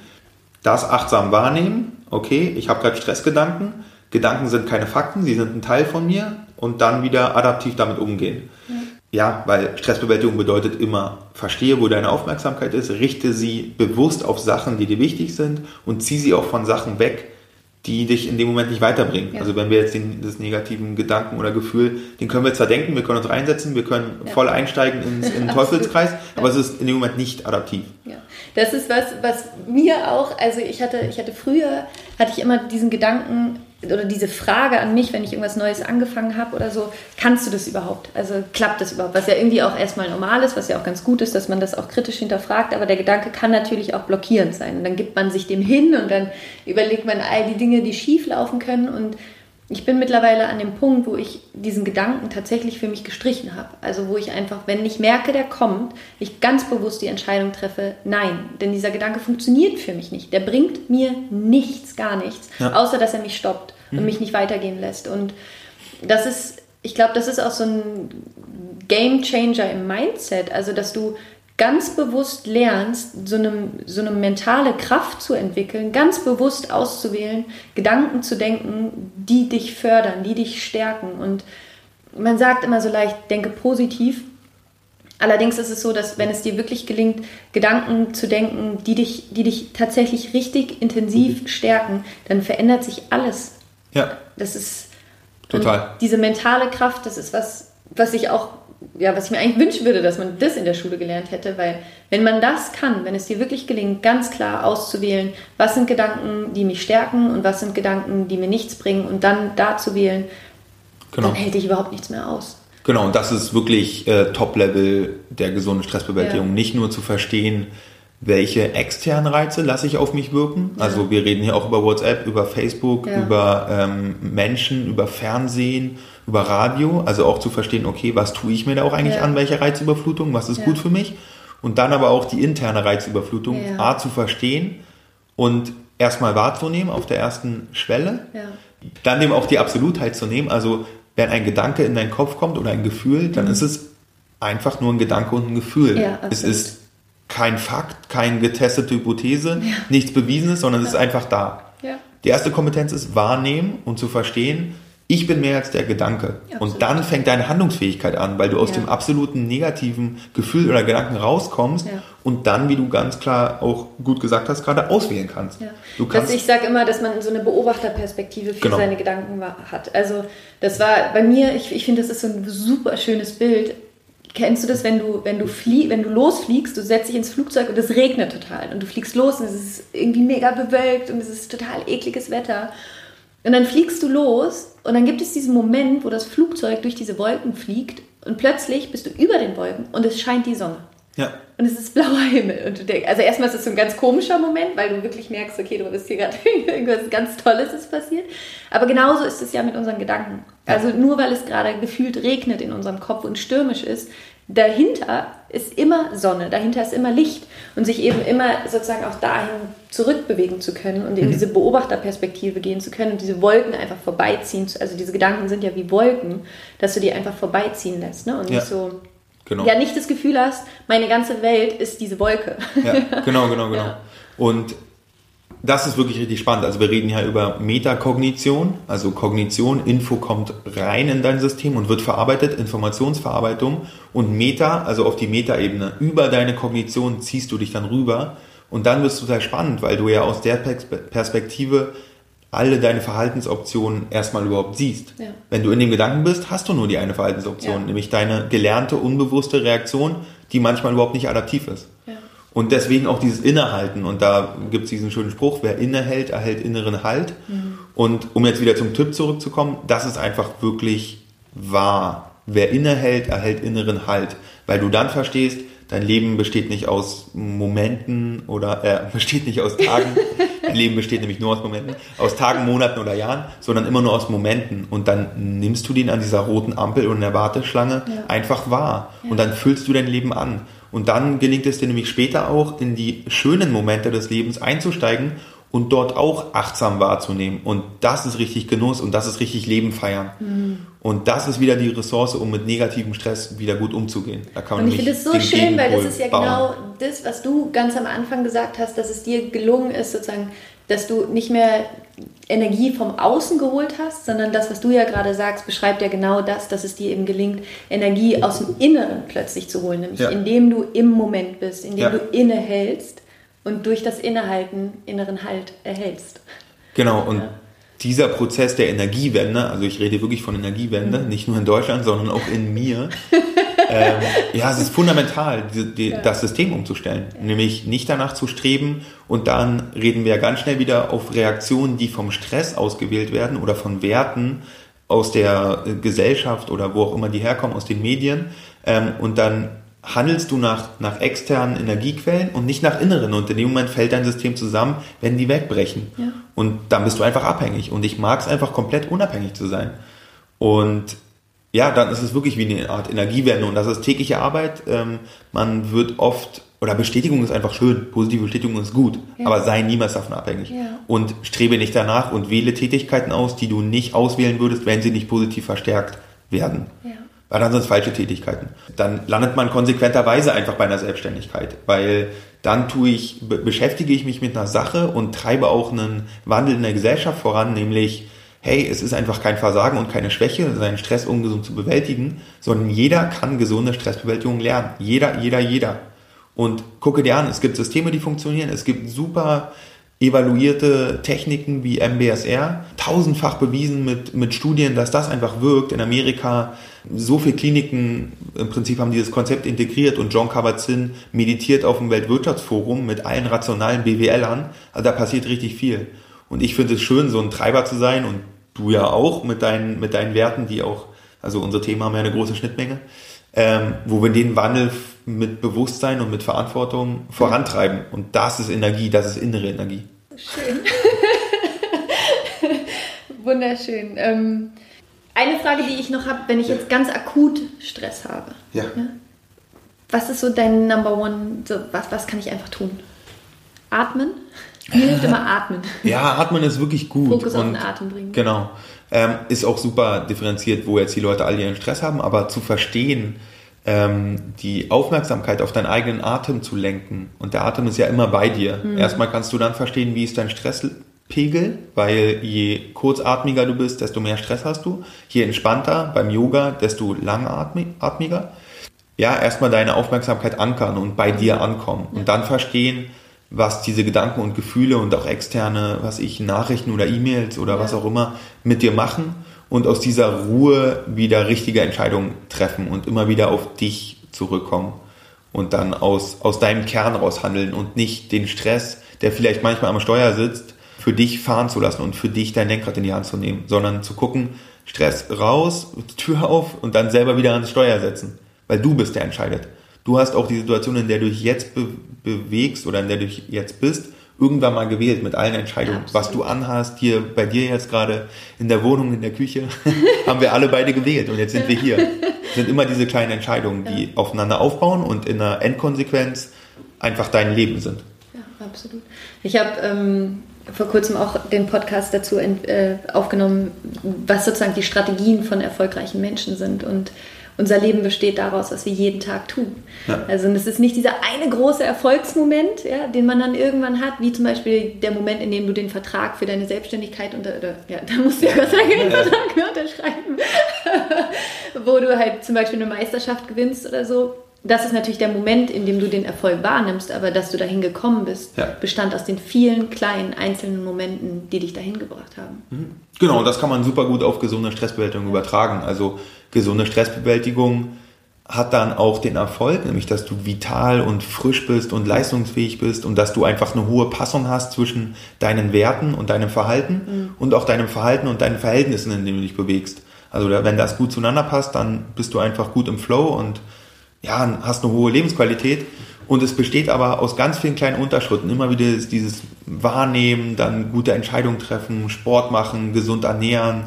Speaker 2: Das achtsam wahrnehmen, okay, ich habe gerade Stressgedanken, Gedanken sind keine Fakten, sie sind ein Teil von mir und dann wieder adaptiv damit umgehen. Ja. Ja, weil Stressbewältigung bedeutet immer, verstehe, wo deine Aufmerksamkeit ist, richte sie bewusst auf Sachen, die dir wichtig sind und zieh sie auch von Sachen weg, die dich in dem Moment nicht weiterbringen. Ja. Also wenn wir jetzt den, das negativen Gedanken oder Gefühl, den können wir zwar denken, wir können uns reinsetzen, wir können ja. voll einsteigen ins, in den Teufelskreis, aber es ist in dem Moment nicht adaptiv.
Speaker 1: Ja. Das ist was, was mir auch, also ich hatte, ich hatte früher, hatte ich immer diesen Gedanken, oder diese Frage an mich, wenn ich irgendwas Neues angefangen habe oder so, kannst du das überhaupt? Also klappt das überhaupt? Was ja irgendwie auch erstmal normal ist, was ja auch ganz gut ist, dass man das auch kritisch hinterfragt, aber der Gedanke kann natürlich auch blockierend sein. Und dann gibt man sich dem hin und dann überlegt man all die Dinge, die schief laufen können. Und ich bin mittlerweile an dem Punkt, wo ich diesen Gedanken tatsächlich für mich gestrichen habe. Also wo ich einfach, wenn ich merke, der kommt, ich ganz bewusst die Entscheidung treffe, nein. Denn dieser Gedanke funktioniert für mich nicht. Der bringt mir nichts, gar nichts, ja. außer dass er mich stoppt und mich nicht weitergehen lässt. Und das ist, ich glaube, das ist auch so ein Game Changer im Mindset. Also dass du ganz bewusst lernst, so eine, so eine mentale Kraft zu entwickeln, ganz bewusst auszuwählen, Gedanken zu denken, die dich fördern, die dich stärken. Und man sagt immer so leicht, denke positiv. Allerdings ist es so, dass wenn es dir wirklich gelingt, Gedanken zu denken, die dich, die dich tatsächlich richtig stärken, dann verändert sich alles.
Speaker 2: Ja.
Speaker 1: Das ist
Speaker 2: total.
Speaker 1: Diese mentale Kraft, das ist was, was ich auch ja, was ich mir eigentlich wünschen würde, dass man das in der Schule gelernt hätte, weil wenn man das kann, wenn es dir wirklich gelingt, ganz klar auszuwählen, was sind Gedanken, die mich stärken und was sind Gedanken, die mir nichts bringen und dann da zu wählen, genau. dann hält dich überhaupt nichts mehr aus.
Speaker 2: Genau, und das ist wirklich äh, Top-Level der gesunden Stressbewältigung. Ja. Nicht nur zu verstehen, welche externen Reize lasse ich auf mich wirken. Ja. Also wir reden hier auch über WhatsApp, über Facebook, ja. über ähm, Menschen, über Fernsehen, über Radio, also auch zu verstehen, okay, was tue ich mir da auch eigentlich ja. an, welche Reizüberflutung, was ist gut für mich und dann aber auch die interne Reizüberflutung. A zu verstehen und erstmal wahrzunehmen auf der ersten Schwelle, dann eben auch die Absolutheit zu nehmen, also wenn ein Gedanke in deinen Kopf kommt oder ein Gefühl, dann mhm. ist es einfach nur ein Gedanke und ein Gefühl. es ist kein Fakt, keine getestete Hypothese, nichts Bewiesenes, sondern es ist einfach da. Die erste Kompetenz ist wahrnehmen und zu verstehen, ich bin mehr als der Gedanke. Ja, und dann fängt deine Handlungsfähigkeit an, weil du aus ja. dem absoluten negativen Gefühl oder Gedanken rauskommst ja. und dann, wie du ganz klar auch gut gesagt hast, gerade auswählen kannst.
Speaker 1: Du kannst das, ich sage immer, dass man so eine Beobachterperspektive für genau. seine Gedanken hat. Also das war bei mir, ich, ich finde, das ist so ein super schönes Bild. Kennst du das, wenn du, wenn du flie wenn du losfliegst, du setzt dich ins Flugzeug und es regnet total und du fliegst los und es ist irgendwie mega bewölkt und es ist total ekliges Wetter und dann fliegst du los und dann gibt es diesen Moment, wo das Flugzeug durch diese Wolken fliegt und plötzlich bist du über den Wolken und es scheint die Sonne.
Speaker 2: Ja.
Speaker 1: Und es ist blauer Himmel. Und du denkst, also erstmal ist es so ein ganz komischer Moment, weil du wirklich merkst, okay, du bist hier gerade irgendwas ganz Tolles ist passiert. Aber genauso ist es ja mit unseren Gedanken. Also nur weil es gerade gefühlt regnet in unserem Kopf und stürmisch ist, dahinter ist immer Sonne, dahinter ist immer Licht und sich eben immer sozusagen auch dahin zurückbewegen zu können und in mhm. diese Beobachterperspektive gehen zu können und diese Wolken einfach vorbeiziehen, also diese Gedanken sind ja wie Wolken, dass du die einfach vorbeiziehen lässt ne? und ja. nicht so, genau. ja nicht das Gefühl hast, meine ganze Welt ist diese Wolke.
Speaker 2: Ja, genau, genau, genau. Ja. Und das ist wirklich richtig spannend. Also wir reden ja über Metakognition, also Kognition, Info kommt rein in dein System und wird verarbeitet, Informationsverarbeitung und Meta, also auf die Metaebene, über deine Kognition ziehst du dich dann rüber und dann wirst du sehr spannend, weil du ja aus der Perspektive alle deine Verhaltensoptionen erstmal überhaupt siehst. Ja. Wenn du in dem Gedanken bist, hast du nur die eine Verhaltensoption, ja. nämlich deine gelernte, unbewusste Reaktion, die manchmal überhaupt nicht adaptiv ist. Ja. Und deswegen auch dieses Innehalten. Und da gibt es diesen schönen Spruch, wer innehält, erhält inneren Halt. Mhm. Und um jetzt wieder zum Tipp zurückzukommen, das ist einfach wirklich wahr. Wer innehält, erhält inneren Halt. Weil du dann verstehst, dein Leben besteht nicht aus Momenten oder äh, besteht nicht aus Tagen. dein Leben besteht nämlich nur aus Momenten, aus Tagen, Monaten oder Jahren, sondern immer nur aus Momenten. Und dann nimmst du den an dieser roten Ampel und in der Warteschlange ja. einfach wahr. Ja. Und dann füllst du dein Leben an. Und dann gelingt es dir nämlich später auch, in die schönen Momente des Lebens einzusteigen und dort auch achtsam wahrzunehmen. Und das ist richtig Genuss und das ist richtig Leben feiern. Mhm. Und das ist wieder die Ressource, um mit negativem Stress wieder gut umzugehen.
Speaker 1: Da kann man und ich finde es so schön, weil das ist ja bauen. genau das, was du ganz am Anfang gesagt hast, dass es dir gelungen ist, sozusagen, dass du nicht mehr Energie vom Außen geholt hast, sondern das, was du ja gerade sagst, beschreibt ja genau das, dass es dir eben gelingt, Energie aus dem Inneren plötzlich zu holen, nämlich ja. indem du im Moment bist, indem ja. du innehältst und durch das Innehalten inneren Halt erhältst.
Speaker 2: Genau, und ja. dieser Prozess der Energiewende, also ich rede wirklich von Energiewende, mhm. nicht nur in Deutschland, sondern auch in mir, ähm, ja, es ist fundamental, die, die, ja. das System umzustellen. Ja. Nämlich nicht danach zu streben und dann reden wir ganz schnell wieder auf Reaktionen, die vom Stress ausgewählt werden oder von Werten aus der Gesellschaft oder wo auch immer die herkommen, aus den Medien. Ähm, und dann handelst du nach, nach externen Energiequellen und nicht nach inneren. Und in dem Moment fällt dein System zusammen, wenn die wegbrechen. Ja. Und dann bist du einfach abhängig. Und ich mag es einfach komplett unabhängig zu sein. Und ja, dann ist es wirklich wie eine Art Energiewende. Und das ist tägliche Arbeit. Ähm, man wird oft, oder Bestätigung ist einfach schön, positive Bestätigung ist gut, ja. aber sei niemals davon abhängig. Ja. Und strebe nicht danach und wähle Tätigkeiten aus, die du nicht auswählen würdest, wenn sie nicht positiv verstärkt werden. Ja weil dann sind es falsche Tätigkeiten. Dann landet man konsequenterweise einfach bei einer Selbstständigkeit, weil dann tue ich, beschäftige ich mich mit einer Sache und treibe auch einen Wandel in der Gesellschaft voran, nämlich, hey, es ist einfach kein Versagen und keine Schwäche, seinen Stress ungesund zu bewältigen, sondern jeder kann gesunde Stressbewältigung lernen. Jeder, jeder, jeder. Und gucke dir an, es gibt Systeme, die funktionieren, es gibt super evaluierte Techniken wie MBSR, tausendfach bewiesen mit, mit Studien, dass das einfach wirkt. In Amerika so viele Kliniken im Prinzip haben dieses Konzept integriert und John Kabat-Zinn meditiert auf dem Weltwirtschaftsforum mit allen rationalen BWLern. Also da passiert richtig viel. Und ich finde es schön, so ein Treiber zu sein und du ja auch mit deinen, mit deinen Werten, die auch, also unsere Themen haben ja eine große Schnittmenge, ähm, wo wir den Wandel mit Bewusstsein und mit Verantwortung vorantreiben. Und das ist Energie, das ist innere Energie.
Speaker 1: Schön. Wunderschön. Ähm, eine Frage, die ich noch habe, wenn ich jetzt ganz akut Stress habe. Ja. ja. Was ist so dein Number One? So, was, was kann ich einfach tun? Atmen? Mir hilft immer Atmen.
Speaker 2: Ja, Atmen ist wirklich gut.
Speaker 1: Fokus auf den Atem bringen.
Speaker 2: Genau. Ähm, ist auch super differenziert, wo jetzt die Leute all ihren Stress haben, aber zu verstehen, ähm, die Aufmerksamkeit auf deinen eigenen Atem zu lenken. Und der Atem ist ja immer bei dir. Mhm. Erstmal kannst du dann verstehen, wie ist dein Stresspegel, weil je kurzatmiger du bist, desto mehr Stress hast du. Je entspannter beim Yoga, desto langatmiger. Ja, erstmal deine Aufmerksamkeit ankern und bei dir ankommen. Und dann verstehen, was diese Gedanken und Gefühle und auch externe, was ich, Nachrichten oder E-Mails oder ja. was auch immer mit dir machen und aus dieser Ruhe wieder richtige Entscheidungen treffen und immer wieder auf dich zurückkommen und dann aus, aus deinem Kern raus handeln und nicht den Stress, der vielleicht manchmal am Steuer sitzt, für dich fahren zu lassen und für dich dein Lenkrad in die Hand zu nehmen, sondern zu gucken, Stress raus, Tür auf und dann selber wieder ans Steuer setzen, weil du bist der entscheidet. Du hast auch die Situation, in der du dich jetzt be bewegst oder in der du jetzt bist, irgendwann mal gewählt mit allen Entscheidungen. Ja, was du anhast, hier bei dir jetzt gerade in der Wohnung, in der Küche, haben wir alle beide gewählt und jetzt sind wir hier. Es sind immer diese kleinen Entscheidungen, die ja. aufeinander aufbauen und in der Endkonsequenz einfach dein Leben sind.
Speaker 1: Ja, absolut. Ich habe ähm, vor kurzem auch den Podcast dazu äh, aufgenommen, was sozusagen die Strategien von erfolgreichen Menschen sind und unser Leben besteht daraus, was wir jeden Tag tun. Ja. Also es ist nicht dieser eine große Erfolgsmoment, ja, den man dann irgendwann hat, wie zum Beispiel der Moment, in dem du den Vertrag für deine Selbstständigkeit unter, oder, ja, da musst du ja Gott sei Dank den Vertrag unterschreiben, wo du halt zum Beispiel eine Meisterschaft gewinnst oder so. Das ist natürlich der Moment, in dem du den Erfolg wahrnimmst, aber dass du dahin gekommen bist, ja. bestand aus den vielen kleinen einzelnen Momenten, die dich dahin gebracht haben.
Speaker 2: Mhm. Genau, das kann man super gut auf gesunde Stressbewältigung übertragen. Also gesunde Stressbewältigung hat dann auch den Erfolg, nämlich dass du vital und frisch bist und leistungsfähig bist und dass du einfach eine hohe Passung hast zwischen deinen Werten und deinem Verhalten mhm. und auch deinem Verhalten und deinen Verhältnissen, in denen du dich bewegst. Also wenn das gut zueinander passt, dann bist du einfach gut im Flow und ja, hast eine hohe Lebensqualität. Und es besteht aber aus ganz vielen kleinen Unterschritten. Immer wieder dieses Wahrnehmen, dann gute Entscheidungen treffen, Sport machen, gesund ernähren,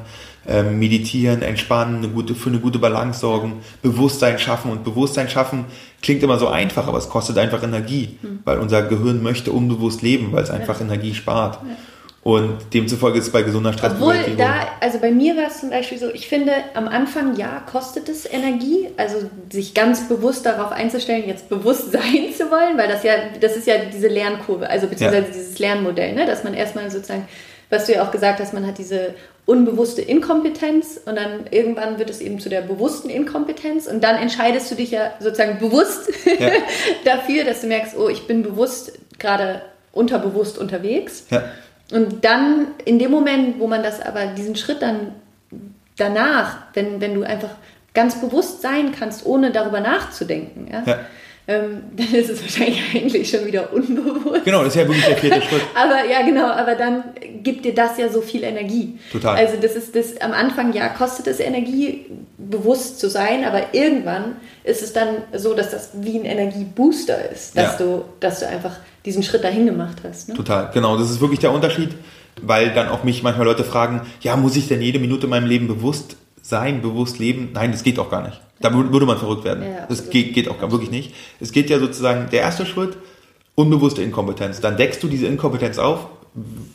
Speaker 2: ähm, meditieren, entspannen, eine gute, für eine gute Balance sorgen, Bewusstsein schaffen. Und Bewusstsein schaffen klingt immer so einfach, aber es kostet einfach Energie, mhm. weil unser Gehirn möchte unbewusst leben, weil es einfach ja. Energie spart. Ja. Und demzufolge ist es bei gesunder Stressbewältigung.
Speaker 1: Obwohl da, also bei mir war es zum Beispiel so, ich finde, am Anfang ja, kostet es Energie, also sich ganz bewusst darauf einzustellen, jetzt bewusst sein zu wollen, weil das ja, das ist ja diese Lernkurve, also beziehungsweise ja. dieses Lernmodell, ne? dass man erstmal sozusagen, was du ja auch gesagt hast, man hat diese unbewusste Inkompetenz und dann irgendwann wird es eben zu der bewussten Inkompetenz und dann entscheidest du dich ja sozusagen bewusst ja. dafür, dass du merkst, oh, ich bin bewusst gerade unterbewusst unterwegs. Ja. Und dann in dem Moment, wo man das aber diesen Schritt dann danach, wenn, wenn du einfach ganz bewusst sein kannst, ohne darüber nachzudenken, ja, ja ähm, dann ist es wahrscheinlich eigentlich schon wieder unbewusst.
Speaker 2: Genau, das ist ja wirklich der vierte Schritt.
Speaker 1: aber ja, genau, aber dann gibt dir das ja so viel Energie.
Speaker 2: Total.
Speaker 1: Also das ist das am Anfang ja kostet es Energie, bewusst zu sein, aber irgendwann ist es dann so, dass das wie ein Energiebooster ist, dass ja. du, dass du einfach diesen Schritt dahin gemacht hast.
Speaker 2: Ne? Total, genau. Das ist wirklich der Unterschied, weil dann auch mich manchmal Leute fragen, ja, muss ich denn jede Minute in meinem Leben bewusst sein, bewusst leben? Nein, das geht auch gar nicht. Da würde man verrückt werden. Ja, das geht, geht auch wirklich nicht. Es geht ja sozusagen, der erste Schritt, unbewusste Inkompetenz. Dann deckst du diese Inkompetenz auf,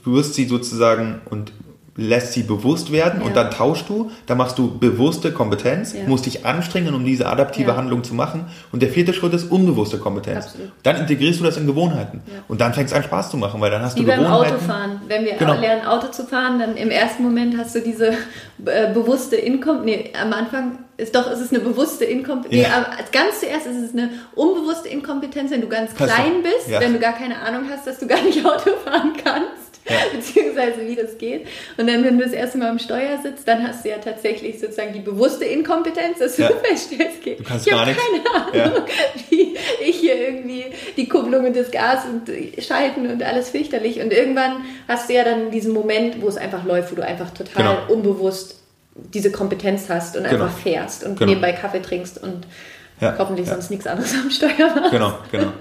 Speaker 2: wirst sie sozusagen und lässt sie bewusst werden ja. und dann tauschst du, dann machst du bewusste Kompetenz, ja. musst dich anstrengen, um diese adaptive ja. Handlung zu machen. Und der vierte Schritt ist unbewusste Kompetenz. Absolut. Dann integrierst du das in Gewohnheiten. Und dann fängst es an Spaß zu machen, weil dann hast Wie du beim
Speaker 1: Autofahren. Wenn wir genau. lernen, Auto zu fahren, dann im ersten Moment hast du diese äh, bewusste Inkompetenz. Nee, am Anfang ist doch, ist es eine bewusste Inkompetenz. Nee, ganz zuerst ist es eine unbewusste Inkompetenz, wenn du ganz klein bist, wenn du gar keine Ahnung hast, dass du gar nicht Auto fahren kannst ja. beziehungsweise wie das geht. Und dann, wenn du das erste Mal am Steuer sitzt, dann hast du ja tatsächlich sozusagen die bewusste Inkompetenz, dass du ja. feststellst, geht.
Speaker 2: Du kannst ich gar nichts.
Speaker 1: keine Ahnung, ja. wie ich hier irgendwie die Kupplung und das Gas und Schalten und alles fürchterlich. Und irgendwann hast du ja dann diesen Moment, wo es einfach läuft, wo du einfach total genau. unbewusst diese Kompetenz hast und genau. einfach fährst und genau. nebenbei Kaffee trinkst und ja, hoffentlich ja. sonst nichts anderes am Steuer machst.
Speaker 2: Genau, genau.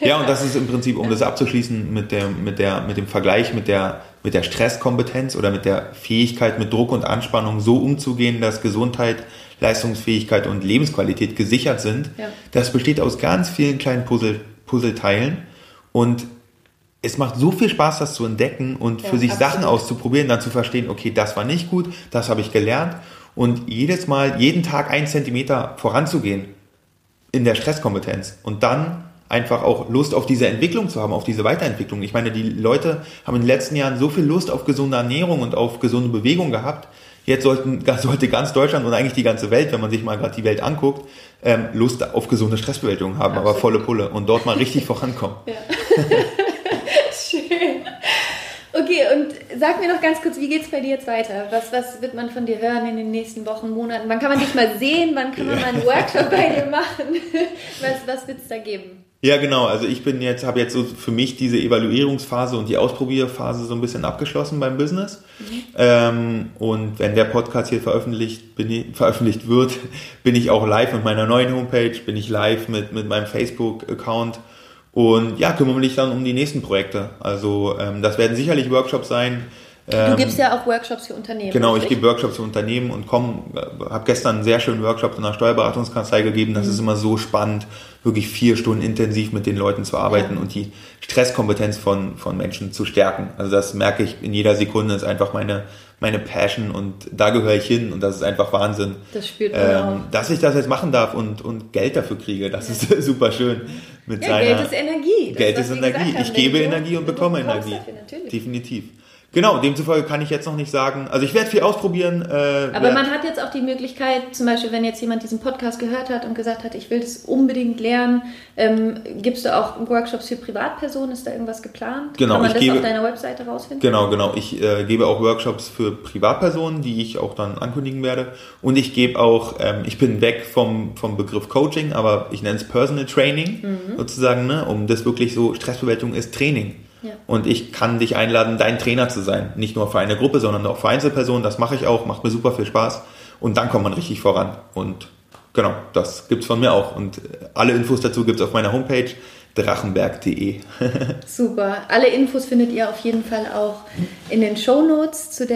Speaker 2: Ja, und das ist im Prinzip, um das abzuschließen, mit, der, mit, der, mit dem Vergleich mit der, mit der Stresskompetenz oder mit der Fähigkeit, mit Druck und Anspannung so umzugehen, dass Gesundheit, Leistungsfähigkeit und Lebensqualität gesichert sind. Ja. Das besteht aus ganz vielen kleinen Puzzle, Puzzleteilen und es macht so viel Spaß, das zu entdecken und ja, für sich absolut. Sachen auszuprobieren, dann zu verstehen, okay, das war nicht gut, das habe ich gelernt und jedes Mal, jeden Tag einen Zentimeter voranzugehen in der Stresskompetenz und dann einfach auch Lust auf diese Entwicklung zu haben, auf diese Weiterentwicklung. Ich meine, die Leute haben in den letzten Jahren so viel Lust auf gesunde Ernährung und auf gesunde Bewegung gehabt. Jetzt sollten, sollte ganz Deutschland und eigentlich die ganze Welt, wenn man sich mal gerade die Welt anguckt, ähm, Lust auf gesunde Stressbewältigung haben, Absolut. aber volle Pulle und dort mal richtig vorankommen. Ja.
Speaker 1: Okay, und sag mir noch ganz kurz, wie geht es bei dir jetzt weiter? Was, was wird man von dir hören in den nächsten Wochen, Monaten? Wann kann man dich mal sehen? Wann kann man mal einen Workshop bei dir machen? Was, was wird es da geben?
Speaker 2: Ja, genau. Also ich bin jetzt, habe jetzt so für mich diese Evaluierungsphase und die Ausprobierphase so ein bisschen abgeschlossen beim Business. Mhm. Ähm, und wenn der Podcast hier veröffentlicht, ich, veröffentlicht wird, bin ich auch live mit meiner neuen Homepage, bin ich live mit, mit meinem Facebook-Account und ja, kümmere mich dann um die nächsten Projekte. Also ähm, das werden sicherlich Workshops sein.
Speaker 1: du ähm, gibst ja auch Workshops für Unternehmen.
Speaker 2: Genau, richtig? ich gebe Workshops für Unternehmen und komm, äh, habe gestern einen sehr schönen Workshop in einer Steuerberatungskanzlei gegeben. Das mhm. ist immer so spannend, wirklich vier Stunden intensiv mit den Leuten zu arbeiten ja. und die Stresskompetenz von, von Menschen zu stärken. Also das merke ich in jeder Sekunde, ist einfach meine, meine Passion und da gehöre ich hin und das ist einfach Wahnsinn.
Speaker 1: Das spürt man ähm, auch.
Speaker 2: Dass ich das jetzt machen darf und, und Geld dafür kriege, das ja. ist super schön.
Speaker 1: Mit ja, seiner, Geld ist Energie.
Speaker 2: Geld ist Energie. Ich gebe Energie und bekomme Energie. Dafür, Definitiv. Genau, demzufolge kann ich jetzt noch nicht sagen. Also ich werde viel ausprobieren.
Speaker 1: Äh, Aber man hat jetzt auch die Möglichkeit, zum Beispiel, wenn jetzt jemand diesen Podcast gehört hat und gesagt hat, ich will das unbedingt lernen, ähm, gibst du auch Workshops für Privatpersonen? Ist da irgendwas geplant?
Speaker 2: Genau,
Speaker 1: kann man
Speaker 2: ich
Speaker 1: das
Speaker 2: gebe,
Speaker 1: auf deiner Webseite rausfinden?
Speaker 2: Genau, genau. Ich äh, gebe auch Workshops für Privatpersonen, die ich auch dann ankündigen werde. Und ich gebe auch, ähm, ich bin weg vom, vom Begriff Coaching, aber ich nenne es Personal Training mhm. sozusagen, ne, um das wirklich so, Stressbewältigung ist Training. Und ich kann dich einladen, dein Trainer zu sein. Nicht nur für eine Gruppe, sondern auch für Einzelpersonen. Das mache ich auch, macht mir super viel Spaß. Und dann kommt man richtig voran. Und genau, das gibt es von mir auch. Und alle Infos dazu gibt es auf meiner Homepage drachenberg.de.
Speaker 1: Super. Alle Infos findet ihr auf jeden Fall auch in den Show Notes zu,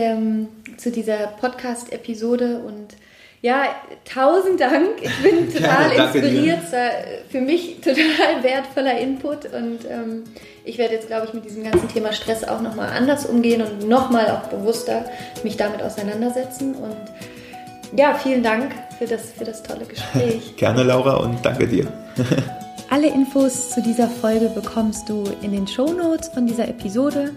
Speaker 1: zu dieser Podcast-Episode. Und ja, tausend Dank. Ich bin total ja, inspiriert. War für mich total wertvoller Input und ähm, ich werde jetzt, glaube ich, mit diesem ganzen Thema Stress auch nochmal anders umgehen und nochmal auch bewusster mich damit auseinandersetzen. Und ja, vielen Dank für das, für das tolle Gespräch.
Speaker 2: Gerne, Laura, und danke dir.
Speaker 1: Alle Infos zu dieser Folge bekommst du in den Show Notes von dieser Episode.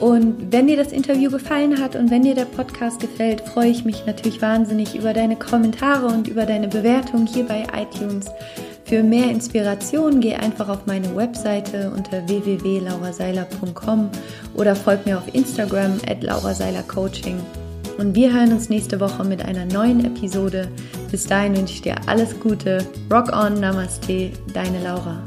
Speaker 1: Und wenn dir das Interview gefallen hat und wenn dir der Podcast gefällt, freue ich mich natürlich wahnsinnig über deine Kommentare und über deine Bewertung hier bei iTunes. Für mehr Inspiration geh einfach auf meine Webseite unter www.lauraseiler.com oder folg mir auf Instagram at lauraseilercoaching. Und wir hören uns nächste Woche mit einer neuen Episode. Bis dahin wünsche ich dir alles Gute. Rock on, Namaste, deine Laura.